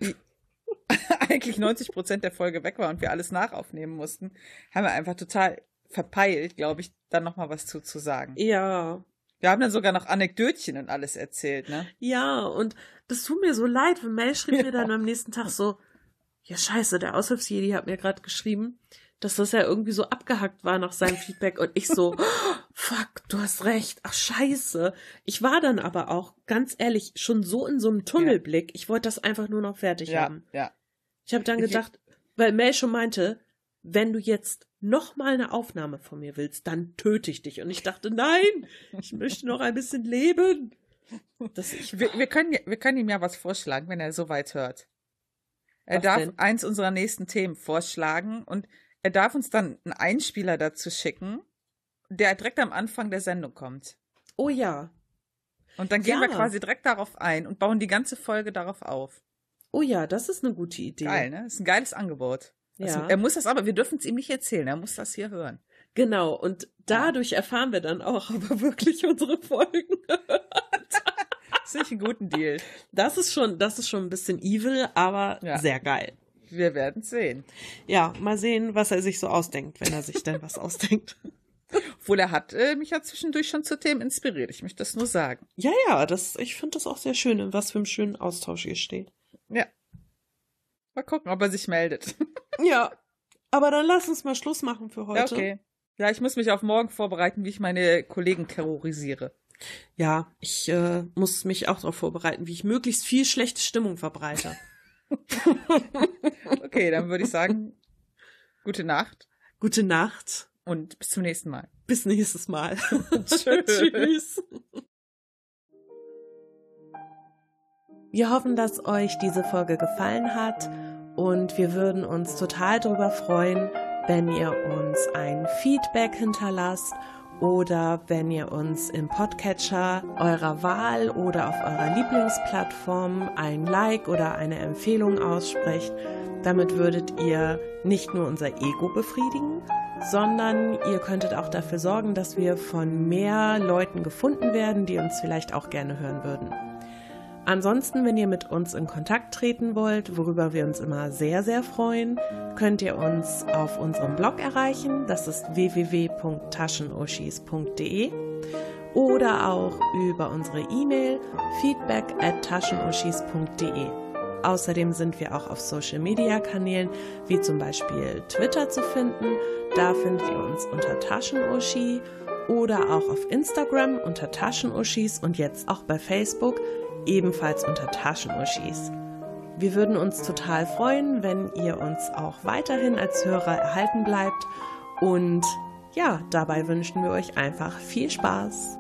eigentlich 90 Prozent der Folge weg war und wir alles nachaufnehmen mussten, haben wir einfach total verpeilt, glaube ich, dann nochmal was zu, zu sagen. Ja. Wir haben dann sogar noch Anekdötchen und alles erzählt, ne? Ja, und das tut mir so leid, weil Mel schrieb mir dann am nächsten Tag so, ja scheiße, der Aushilfsjedi hat mir gerade geschrieben, dass das ja irgendwie so abgehackt war nach seinem Feedback und ich so, fuck, du hast recht, ach scheiße. Ich war dann aber auch, ganz ehrlich, schon so in so einem Tunnelblick, ich wollte das einfach nur noch fertig Ja, haben. ja. Ich habe dann gedacht, weil Mel schon meinte, wenn du jetzt noch mal eine Aufnahme von mir willst, dann töte ich dich. Und ich dachte, nein, ich möchte noch ein bisschen leben. Wir, wir, können, wir können ihm ja was vorschlagen, wenn er so weit hört. Er Was darf denn? eins unserer nächsten Themen vorschlagen und er darf uns dann einen Einspieler dazu schicken, der direkt am Anfang der Sendung kommt. oh ja, Und dann gehen wir Ja. quasi direkt darauf ein und bauen die ganze Folge darauf auf. oh ja, das ist eine gute Idee. Geil, ne? Das ist ein geiles Angebot. Also, Ja. er muss das aber, wir dürfen es ihm nicht erzählen, er muss das hier hören. Genau, und dadurch erfahren wir dann auch, ob er wirklich unsere Folgen. Das finde ich einen guten Deal. Das ist schon, das ist schon ein bisschen evil, aber Ja. sehr geil. Wir werden sehen. Ja, mal sehen, was er sich so ausdenkt, wenn er sich denn was ausdenkt. Obwohl er hat äh, mich ja zwischendurch schon zu Themen inspiriert. Ich möchte das nur sagen. Ja, ja, das, ich finde das auch sehr schön, in was für einem schönen Austausch ihr steht. Ja. Mal gucken, ob er sich meldet. Ja, aber dann lass uns mal Schluss machen für Ja, heute. okay. Ja, ich muss mich auf morgen vorbereiten, wie ich meine Kollegen terrorisiere. Ja, ich äh, muss mich auch darauf vorbereiten, wie ich möglichst viel schlechte Stimmung verbreite. Okay, dann würde ich sagen, gute Nacht Gute Nacht. und bis zum nächsten Mal. Bis nächstes Mal. Tschüss. Wir hoffen, dass euch diese Folge gefallen hat und wir würden uns total darüber freuen, wenn ihr uns ein Feedback hinterlasst oder wenn ihr uns im Podcatcher eurer Wahl oder auf eurer Lieblingsplattform ein Like oder eine Empfehlung aussprecht. Damit würdet ihr nicht nur unser Ego befriedigen, sondern ihr könntet auch dafür sorgen, dass wir von mehr Leuten gefunden werden, die uns vielleicht auch gerne hören würden. Ansonsten, wenn ihr mit uns in Kontakt treten wollt, worüber wir uns immer sehr, sehr freuen, könnt ihr uns auf unserem Blog erreichen. Das ist www.taschenuschis.de oder auch über unsere E-Mail feedback at taschenuschis.de. Außerdem sind wir auch auf Social Media Kanälen wie zum Beispiel Twitter zu finden. Da findet ihr uns unter Taschenuschi oder auch auf Instagram unter Taschenuschis und jetzt auch bei Facebook ebenfalls unter Taschenuschis. Wir würden uns total freuen, wenn ihr uns auch weiterhin als Hörer erhalten bleibt und ja, dabei wünschen wir euch einfach viel Spaß.